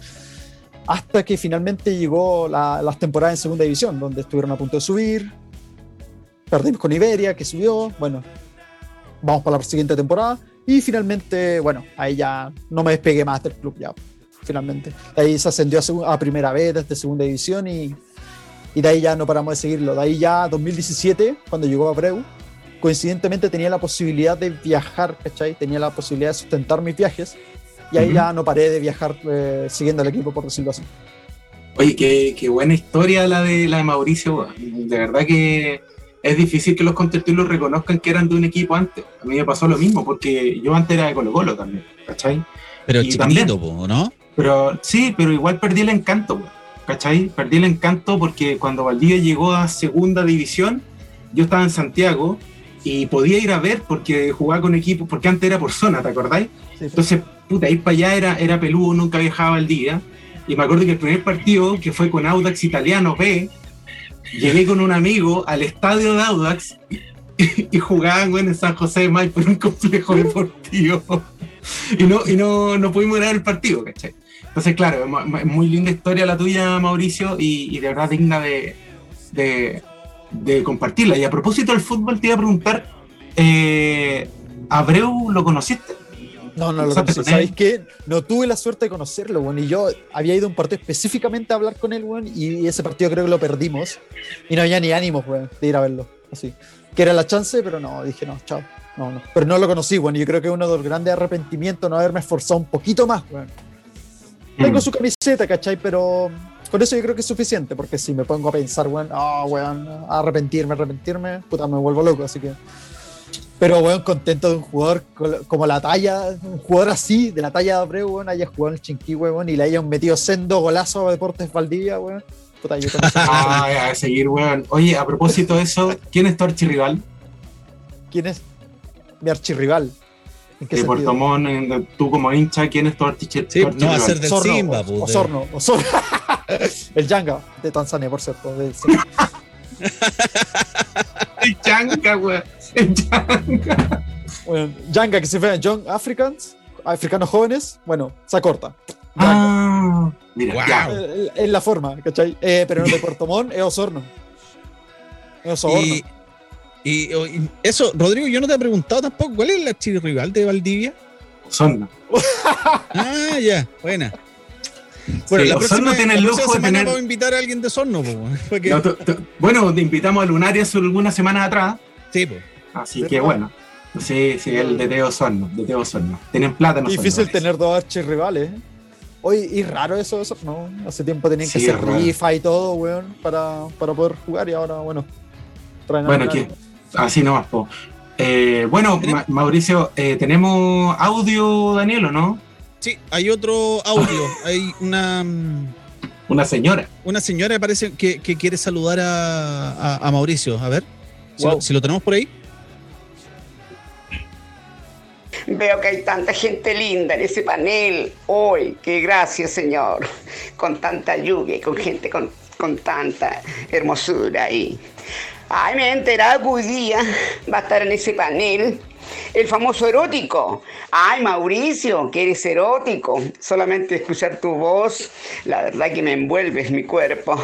Hasta que finalmente llegó la- las temporadas en segunda división, donde estuvieron a punto de subir. Perdimos con Iberia, que subió. Bueno, vamos para la siguiente temporada. Y finalmente, bueno, ahí ya no me despegué más del club ya, finalmente. Ahí se ascendió a, a primera vez desde segunda división y, y de ahí ya no paramos de seguirlo. De ahí ya 2017, cuando llegó a Abreu, coincidentemente tenía la posibilidad de viajar, ¿cachai? Tenía la posibilidad de sustentar mis viajes y ahí ya no paré de viajar eh, siguiendo al equipo, por decirlo así. Oye, qué, qué buena historia la de la de Mauricio. De verdad que es difícil que los contertulios reconozcan que eran de un equipo antes. A mí me pasó lo mismo, porque yo antes era de Colo Colo también, ¿cachai? Pero Y chiquitito, po, ¿no? Pero sí, pero igual perdí el encanto, weón, ¿cachai? Perdí el encanto porque cuando Valdivia llegó a segunda división, yo estaba en Santiago y podía ir a ver porque jugaba con equipos, porque antes era por zona, ¿te acordáis? Sí, Entonces, puta, ir para allá era, era peludo, nunca viajaba al día. Y me acuerdo que el primer partido, que fue con Audax Italiano B, llegué con un amigo al estadio de Audax y, y jugaban en San José de May por un complejo deportivo. Y no, y no, no pudimos ganar el partido, ¿cachai? Entonces, claro, es mu- es muy linda historia la tuya, Mauricio, y, y de verdad digna de, de, de compartirla. Y a propósito del fútbol, te iba a preguntar, eh, ¿Abreu lo conociste? No, no lo conocí. ¿Sabéis qué? No tuve la suerte de conocerlo, weón. Y yo había ido a un partido específicamente a hablar con él, weón. Y ese partido creo que lo perdimos. Y no había ni ánimos, weón, de ir a verlo. Así. Que era la chance, pero no, dije no, chao. No, no. Pero no lo conocí. Y yo creo que uno de los grandes arrepentimientos no haberme esforzado un poquito más, weón. Tengo su camiseta, ¿cachai? Pero con eso yo creo que es suficiente. Porque si me pongo a pensar, weón, ah, weón, arrepentirme, arrepentirme, puta, me vuelvo loco. Así que. Pero, weón, contento de un jugador como la talla, un jugador así, de la talla de Abreu, weón, haya jugado en el Chinquihue, weón, y le hayan metido sendo golazo a Deportes Valdivia, weón. Puta, yo eso- Ah, a seguir, weón. Oye, a propósito de eso, ¿quién es tu archirrival? ¿Quién es mi archirrival? ¿En qué De? Puerto Montt, en- tú como hincha, ¿quién es tu, Sí, tu no va a ser del Osorno, Simba, o- de- Osorno, Osorno. el Yanga, de Tanzania, por cierto. de-. El Chanca, weón. El Chanca. Bueno, Yanga, que se llama Young Africans, africanos jóvenes, bueno, se acorta. Yanga. Ah, mira, Wow. Es la forma, ¿cachai? Eh, pero no de Puerto Montt es Osorno. Es Osorno. Y, y- y eso, Rodrigo, yo no te he preguntado tampoco, ¿cuál es el archirrival de Valdivia? Osorno. Ah, ya, buena. Bueno, Sí, la Osorno próxima, tiene el lujo de tener- vamos a invitar a alguien de Sorno, po, porque- No, tú- tú- bueno, te invitamos a Lunaria hace algunas semanas atrás, sí, po. así ¿De que bueno. Sí, sí, el de Teo Osorno, de Teo Osorno. Tienen plata, no Difícil tener dos archirrivales. ¿eh? Oye, y raro eso, eso, ¿no? Hace tiempo tenían que hacer rifa y todo, weón, para, para poder jugar y ahora, bueno. traen a Bueno, que así nomás, po. Eh, bueno, Ma- Mauricio, eh, ¿tenemos audio, Daniel, o no? Sí, hay otro audio. Hay una, mm, Una señora. una señora que parece que, que quiere saludar a, a- a Mauricio. A ver, si, Wow. lo, si lo tenemos por ahí. Veo que hay tanta gente linda en ese panel hoy. Que gracias, Señor. Con tanta lluvia y con gente con, con tanta hermosura ahí. Ay, me he enterado que día va a estar en ese panel el famoso erótico. Ay, Mauricio, que eres erótico. Solamente escuchar tu voz, la verdad que me envuelves mi cuerpo.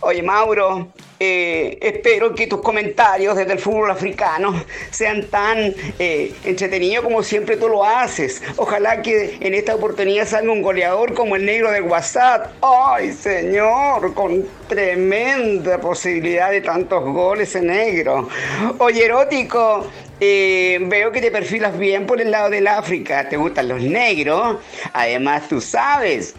Oye, Mauro, eh, espero que tus comentarios desde el fútbol africano sean tan eh, entretenidos como siempre tú lo haces. Ojalá que en esta oportunidad salga un goleador como el negro de WhatsApp. ¡Ay, señor! Con tremenda posibilidad de tantos goles en negro. Oye, erótico. eh, veo que te perfilas bien por el lado del África. ¿Te gustan los negros? Además, tú sabes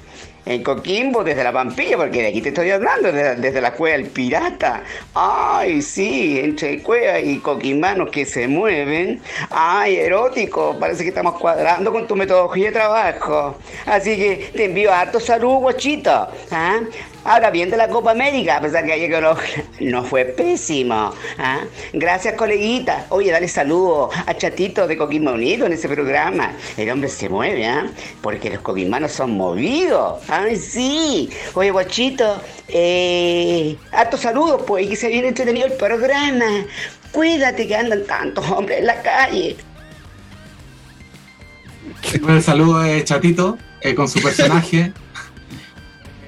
en Coquimbo, desde la Pampilla, porque de aquí te estoy hablando, desde, la Cueva del Pirata. Ay, sí, entre Cueva y Coquimbanos que se mueven. Ay, erótico, parece que estamos cuadrando con tu metodología de trabajo. Así que te envío harto salud, guachito. ¿ah? Ahora bien de la Copa América, a pesar que ayer que no, no fue pésimo. ¿ah? Gracias, coleguita. Oye, dale saludo a Chatito de Coquimbo Unido en ese programa. El hombre se mueve, ¿ah? Porque los coquimbanos son movidos. Ay, sí. Oye, guachito, eh, harto saludos, pues, y que se viene entretenido el programa. Cuídate que andan tantos hombres en la calle. El saludo de Chatito eh, con su personaje.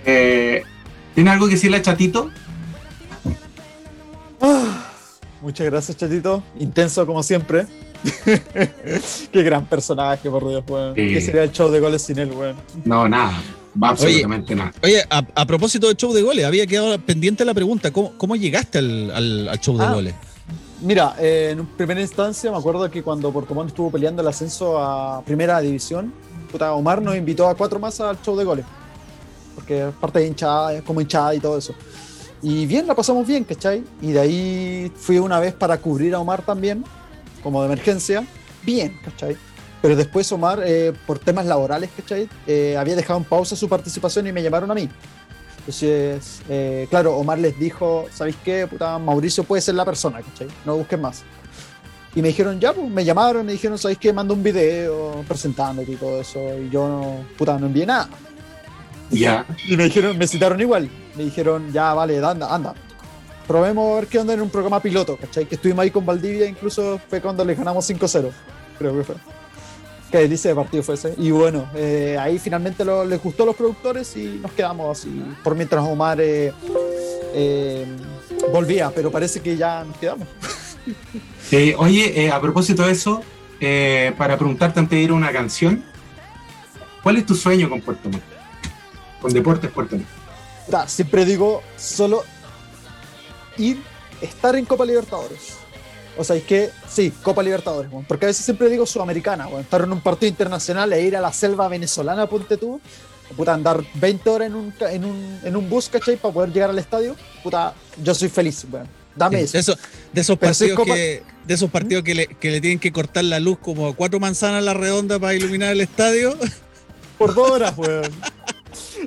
Eh, ¿Tiene algo que decirle a Chatito? Muchas gracias, chatito. Intenso como siempre. Qué gran personaje, por Dios, weón. Sí. ¿Qué sería el show de goles sin él, weón? No, nada. Absolutamente nada. Oye, a, a propósito del show de goles, había quedado pendiente la pregunta: ¿cómo, cómo llegaste al, al- al show de Ah. goles? Mira, eh, en primera instancia me acuerdo que cuando Montt estuvo peleando el ascenso a primera división, puta, Omar nos invitó a cuatro más al show de goles. Porque es parte de hinchada, como hinchada y todo eso. Y bien, la pasamos bien, ¿cachai? Y de ahí fui una vez para cubrir a Omar también, como de emergencia. Bien, ¿cachai? Pero después Omar, eh, por temas laborales, ¿cachai? Eh, había dejado en pausa su participación y me llamaron a mí. Entonces, eh, claro, Omar les dijo, ¿sabéis qué? Puta, Mauricio puede ser la persona, ¿cachai? No busquen más. Y me dijeron, ya, pues, me llamaron, me dijeron, ¿sabéis qué? Manda un video presentándote y todo eso. Y yo, no, puta, no envié nada. Ya. Y me dijeron, me citaron igual. Me dijeron, ya, vale, anda, anda. Probemos a ver qué onda en un programa piloto, ¿cachai? Que estuvimos ahí con Valdivia, incluso fue cuando le ganamos 5-0. Creo que fue. Que dice de partido fue ese. Y bueno, eh, ahí finalmente lo- les gustó a los productores y nos quedamos así. Por mientras Omar eh, eh, volvía, pero parece que ya nos quedamos. Oye, a propósito de eso, para preguntarte antes de ir a una canción, ¿cuál es tu sueño con Puerto Montt? Con Deportes Puerto Montt. Puta, siempre digo, solo ir, estar en Copa Libertadores. O sea, es que, sí, Copa Libertadores, weón. porque a veces siempre digo Sudamericana, weón. estar en un partido internacional e ir a la selva venezolana, ponte tú, puta, andar 20 horas en un, en un, en un bus, ¿cachai? Para poder llegar al estadio, puta, yo soy feliz, weón. Dame De, eso. de esos Pero si es partidos, Copa- que, de esos partidos que, le, que le tienen que cortar la luz como a cuatro manzanas a la redonda para iluminar el estadio. Por dos horas, weón.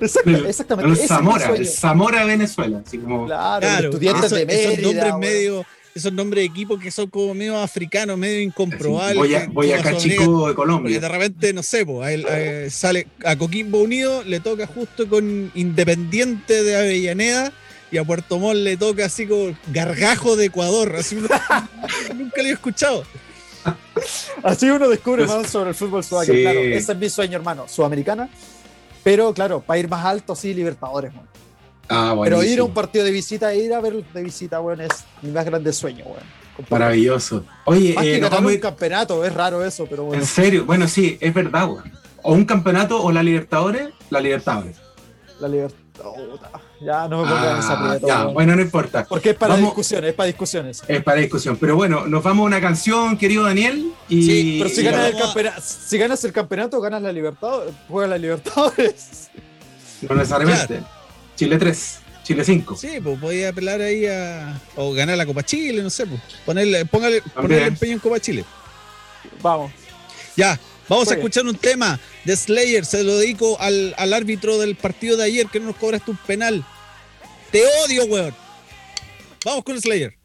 Exacta- El- exactamente. el ese es Zamora, Zamora Venezuela. Así como, Claro, Claro, estudiantes esos, de esos Mérida, nombres weón. medio, esos nombres de equipos que son como medio africanos, medio incomprobables. voy, a, voy acá, chico de Colombia. de repente, no sé, a él, sale a Coquimbo Unido, le toca justo con Independiente de Avellaneda y a Puerto Montt le toca así como Gargajo de Ecuador. Así, nunca lo había escuchado. Así uno descubre Pues- más sobre el fútbol sudamericano. Sí. Claro, ese es mi sueño, hermano. Sudamericana. Pero claro, para ir más alto, sí, Libertadores, weón. Ah, Pero ir a un partido de visita, ir a ver de visita, weón, es mi más grande sueño, weón. Maravilloso. Oye, Más eh, que ganar vamos un campeonato, es raro eso, pero bueno. en serio, bueno, sí, es verdad, weón. O un campeonato o la Libertadores, la Libertadores. La libertad. Ya no me pongan en esa Ah, aprieto, ya, bueno, no importa. Porque es para Vamos- discusiones, es para discusiones. Es para discusión. Pero bueno, nos vamos a una canción, querido Daniel. Y, Sí, Pero si y- ganas, el a- campeonato, si ganas el campeonato, ganas la Libertadores. Juegas la Libertadores. No necesariamente. Chile 3. Chile 5. Sí, pues podía apelar ahí a. O ganar la Copa Chile, no sé, pues. Ponerle, póngale, ponerle empeño en Copa Chile. Vamos. Ya, vamos a escuchar un tema de Slayer. Se lo dedico al, al árbitro del partido de ayer que no nos cobraste un penal. Te odio, weón. Vamos con Slayer.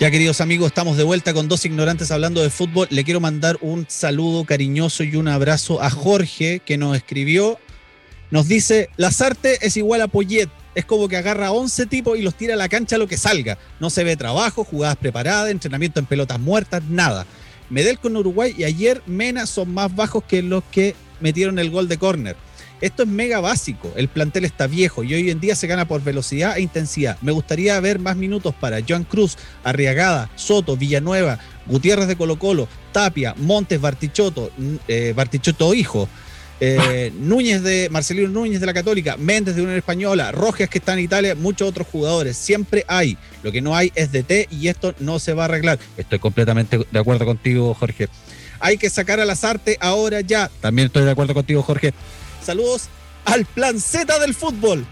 Ya, queridos amigos, estamos de vuelta con dos ignorantes hablando de fútbol. Le quiero mandar un saludo cariñoso y un abrazo a Jorge, que nos escribió. Nos dice, Lazarte es igual a Poyet. Es como que agarra a 11 tipos y los tira a la cancha lo que salga. No se ve trabajo, jugadas preparadas, entrenamiento en pelotas muertas, nada. Medel con Uruguay y ayer Mena son más bajos que los que metieron el gol de córner. Esto es mega básico. El plantel está viejo y hoy en día se gana por velocidad e intensidad. Me gustaría ver más minutos para Joan Cruz, Arriagada, Soto, Villanueva, Gutiérrez de Colo Colo, Tapia, Montes, Bartichotto, eh, Bartichotto hijo, eh, Núñez de Marcelino Núñez de la Católica, Méndez de Unión Española, Rojas que está en Italia, muchos otros jugadores. Siempre hay. Lo que no hay es DT y esto no se va a arreglar. Estoy completamente de acuerdo contigo, Jorge. Hay que sacar a las artes ahora ya. También estoy de acuerdo contigo, Jorge. Saludos al plan Z del fútbol.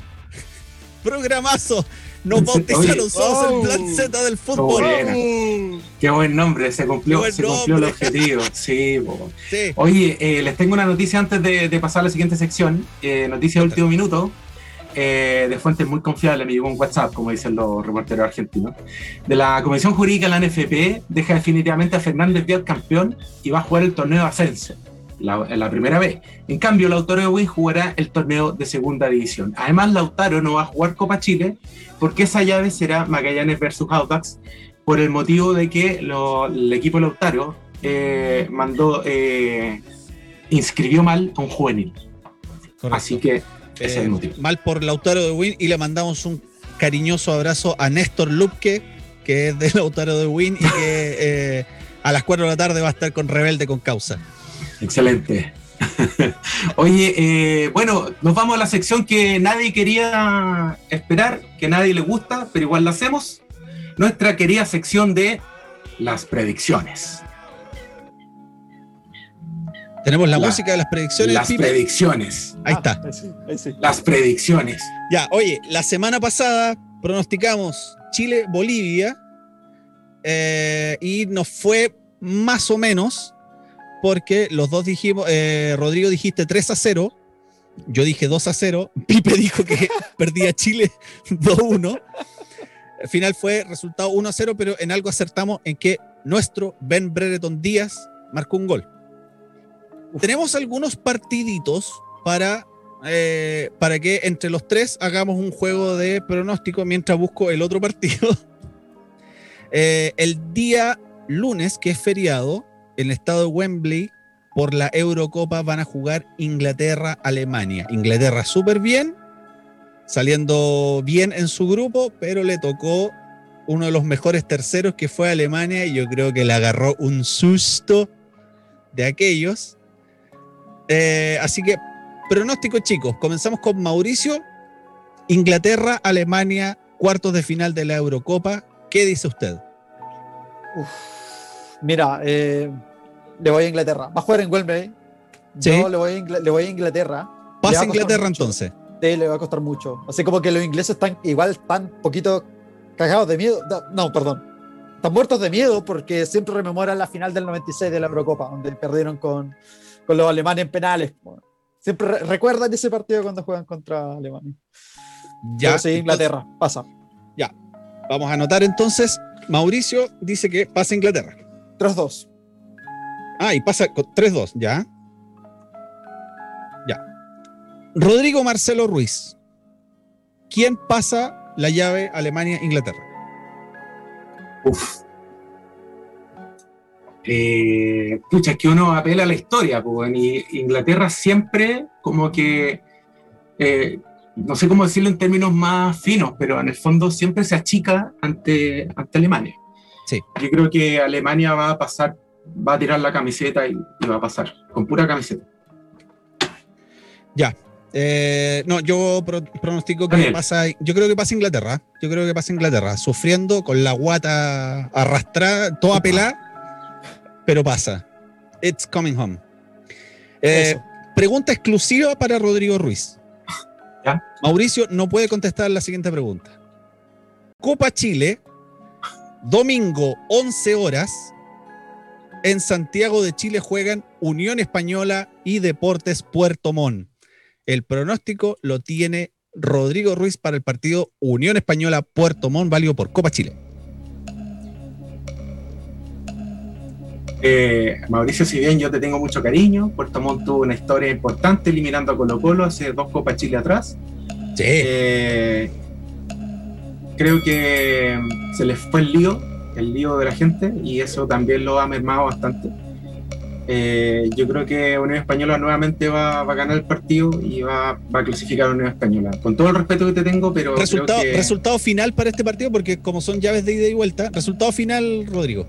Programazo. Nos bautizaron todos oh. el plan Z del fútbol. Qué buen nombre, se cumplió, se cumplió el objetivo. Sí. Sí. Oye, eh, les tengo una noticia antes de, de pasar a la siguiente sección. Eh, noticia de último minuto. eh, de fuentes muy confiables, me llegó un WhatsApp, como dicen los reporteros argentinos. De la Comisión Jurídica de la NFP, deja definitivamente a Fernández Vial campeón y va a jugar el torneo de ascenso. La, la primera vez. En cambio, Lautaro de Win jugará el torneo de segunda división. Además, Lautaro no va a jugar Copa Chile porque esa llave será Magallanes versus Audax por el motivo de que lo- el equipo Lautaro eh, mandó, eh, inscribió mal a un juvenil. Correcto. Así que ese es Eh, el motivo. mal por Lautaro de Win y le mandamos un cariñoso abrazo a Néstor Lupke, que es de Lautaro de Win y que eh, a las 4 de la tarde va a estar con Rebelde con Causa. Excelente. Oye, eh, bueno, nos vamos a la sección que nadie quería esperar, que nadie le gusta, pero igual la hacemos. Nuestra querida sección de las predicciones. Tenemos la, La- música de las predicciones. Las Pipe. predicciones. Ahí Ah, está. Ahí sí, ahí sí. Las predicciones. Ya, oye, la semana pasada pronosticamos Chile-Bolivia eh, y nos fue más o menos porque los dos dijimos, eh, Rodrigo dijiste 3 a 0 Yo dije 2 a 0. Pipe dijo que perdía Chile 2-1. Al final fue resultado 1 a 0, pero en algo acertamos en que nuestro Ben Brereton Díaz marcó un gol. Tenemos algunos partiditos para, eh, para que entre los tres hagamos un juego de pronóstico mientras busco el otro partido. Eh, el día lunes, que es feriado, en el estado de Wembley, por la Eurocopa van a jugar Inglaterra-Alemania. Inglaterra súper bien, saliendo bien en su grupo, pero le tocó uno de los mejores terceros que fue Alemania y yo creo que le agarró un susto de aquellos. Eh, así que, pronóstico chicos, comenzamos con Mauricio. Inglaterra, Alemania, cuartos de final de la Eurocopa. ¿Qué dice usted? Mira, eh, le voy a Inglaterra. Va a jugar en Wembley. Sí. Yo le voy, a Ingl- le voy a Inglaterra. A Pasa Inglaterra mucho. entonces. Sí, le va a costar mucho. Así como que los ingleses están igual están poquito cagados de miedo. No, perdón. Están muertos de miedo porque siempre rememoran la final del 96 de la Eurocopa, donde perdieron con, con los alemanes en penales. Siempre re- recuerdan ese partido cuando juegan contra Alemania. Ya, Pero sí, Inglaterra, pasa. Vamos a anotar entonces. Mauricio dice que pasa Inglaterra. 3-2. Ah, y pasa con 3-2, ya. Ya. Rodrigo Marcelo Ruiz. ¿Quién pasa la llave Alemania-Inglaterra? Uf. Eh, pucha, es que uno apela a la historia, pues, y Inglaterra siempre como que, eh, no sé cómo decirlo en términos más finos, pero en el fondo siempre se achica ante, ante Alemania. Sí. Yo creo que Alemania va a pasar, va a tirar la camiseta y, y va a pasar, con pura camiseta. Ya. Eh, no, yo pro- pronostico que Daniel. pasa. Yo creo que pasa Inglaterra. Yo creo que pasa Inglaterra. Sufriendo con la guata arrastrada, toda pelada, pero pasa. It's coming home. Eh, pregunta exclusiva para Rodrigo Ruiz. Ya. Mauricio no puede contestar la siguiente pregunta. Copa Chile, domingo 11 horas. En Santiago de Chile juegan Unión Española y Deportes Puerto Montt. El pronóstico lo tiene Rodrigo Ruiz para el partido Unión Española Puerto Montt, válido por Copa Chile. Eh, Mauricio, si bien yo te tengo mucho cariño, Puerto Montt tuvo una historia importante eliminando a Colo Colo hace dos Copas Chile atrás. Sí. Eh, creo que se les fue el lío, el lío de la gente, y eso también lo ha mermado bastante. Eh, yo creo que Unión Española nuevamente va, va a ganar el partido y va, va a clasificar a Unión Española. Con todo el respeto que te tengo, pero resultado, creo que resultado final para este partido, porque como son llaves de ida y vuelta, resultado final, Rodrigo.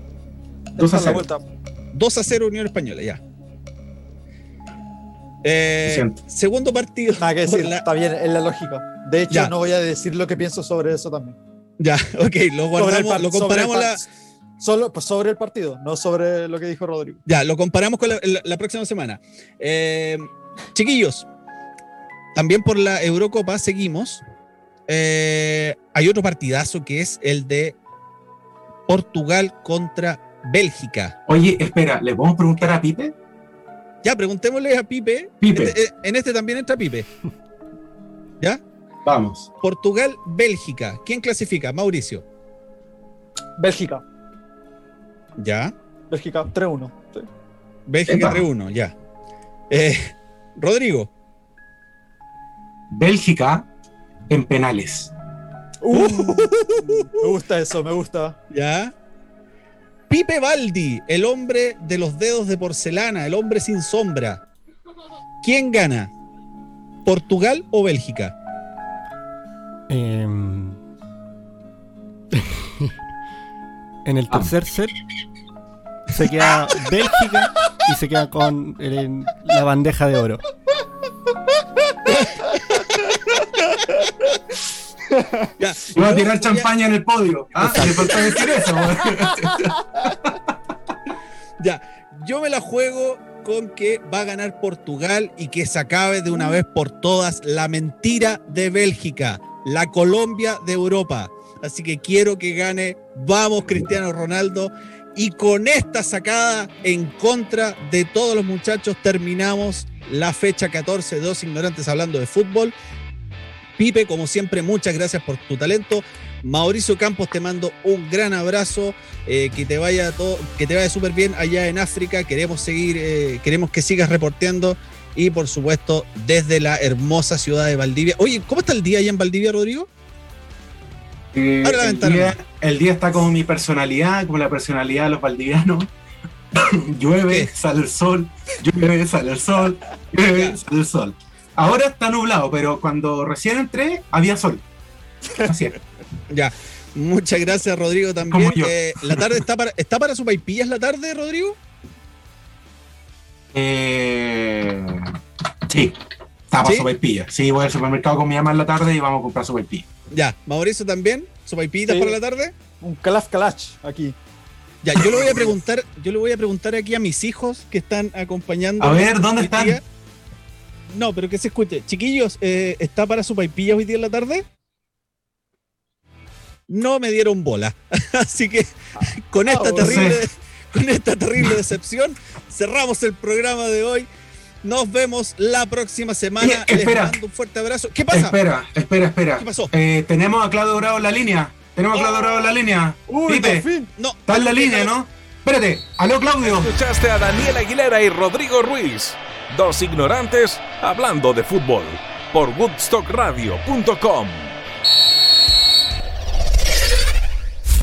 Dos a Esta es la cero. vuelta. 2 a 0 Unión Española, ya. Eh, Lo siento. segundo partido. Nada que por decir, la- está bien, es la lógica. De hecho, Ya. no voy a decir lo que pienso sobre eso también. Ya, ok, lo guardamos, lo comparamos la, Solo pues, sobre el partido, no sobre lo que dijo Rodrigo. Ya, lo comparamos con la, la- la próxima semana. Eh, chiquillos, también por la Eurocopa seguimos. Eh, hay otro partidazo que es el de Portugal contra Bélgica. Oye, espera, ¿le podemos preguntar a Pipe? Ya, preguntémosle a Pipe. Pipe. Este- en este también entra Pipe. ¿Ya? Vamos. Portugal, Bélgica. ¿Quién clasifica? Mauricio. Bélgica, Ya. Bélgica 3-1. sí. Bélgica Epa. 3-1, ya. Eh, Rodrigo. Bélgica en penales. Uh, me gusta eso, me gusta. ¿Ya? Pipe Baldi, el hombre de los dedos de porcelana, el hombre sin sombra. ¿Quién gana? ¿Portugal o Bélgica? Em, en el tercer set se queda Bélgica y se queda con el- la bandeja de oro. Ya, Iba a tirar champaña en el podio. ¿Ah? Le faltó decir eso. ya, yo me la juego con que va a ganar Portugal y que se acabe de una vez por todas la mentira de Bélgica, la Colombia de Europa. Así que quiero que gane, vamos Cristiano Ronaldo, Y con esta sacada en contra de todos los muchachos terminamos la fecha 14 de Dos Ignorantes hablando de fútbol. Pipe, como siempre, muchas gracias por tu talento. Mauricio Campos, te mando un gran abrazo. eh, que te vaya todo, que te vaya súper bien allá en África. Queremos seguir, eh, queremos que sigas reporteando. Y por supuesto, desde la hermosa ciudad de Valdivia. Oye, ¿cómo está el día allá en Valdivia, Rodrigo? Eh, Abre la el, ventana. día, el día está como mi personalidad, como la personalidad de los valdivianos. llueve, ¿Qué? sale el sol, llueve, sale el sol, llueve, sale el sol. Ahora está nublado, pero cuando recién entré había sol. Así es. Ya. Muchas gracias, Rodrigo, también. Eh, la tarde está para, ¿está para su paipillas la tarde, Rodrigo? Eh, sí, está para ¿Sí? sopaipilla. Sí, voy al supermercado con mi mamá en la tarde y vamos a comprar sopaipilla. Ya. Mauricio también. ¿Su paipillitas Sí. para la tarde? Un calaf calach aquí. Ya, yo le voy a preguntar, yo le voy a preguntar aquí a mis hijos que están acompañando. A ver, ¿dónde están? No, pero que se escuche. Chiquillos, eh, ¿está para su paipilla hoy día en la tarde? No me dieron bola. Así que con esta Ah, terrible, sí. con esta terrible decepción, cerramos el programa de hoy. Nos vemos la próxima semana. Oye, espera. Les mando un fuerte abrazo. ¿Qué pasa? Espera, espera, espera. ¿Qué pasó? Eh, tenemos a Claudio Bravo en la línea. Tenemos a Claudio Oh. Bravo en la línea. Uy, Pipe, por fin. No. está en la línea, ¿no? Espérate, aló Claudio. Escuchaste a Daniel Aguilera y Rodrigo Ruiz, dos ignorantes hablando de fútbol, por woodstockradio.com.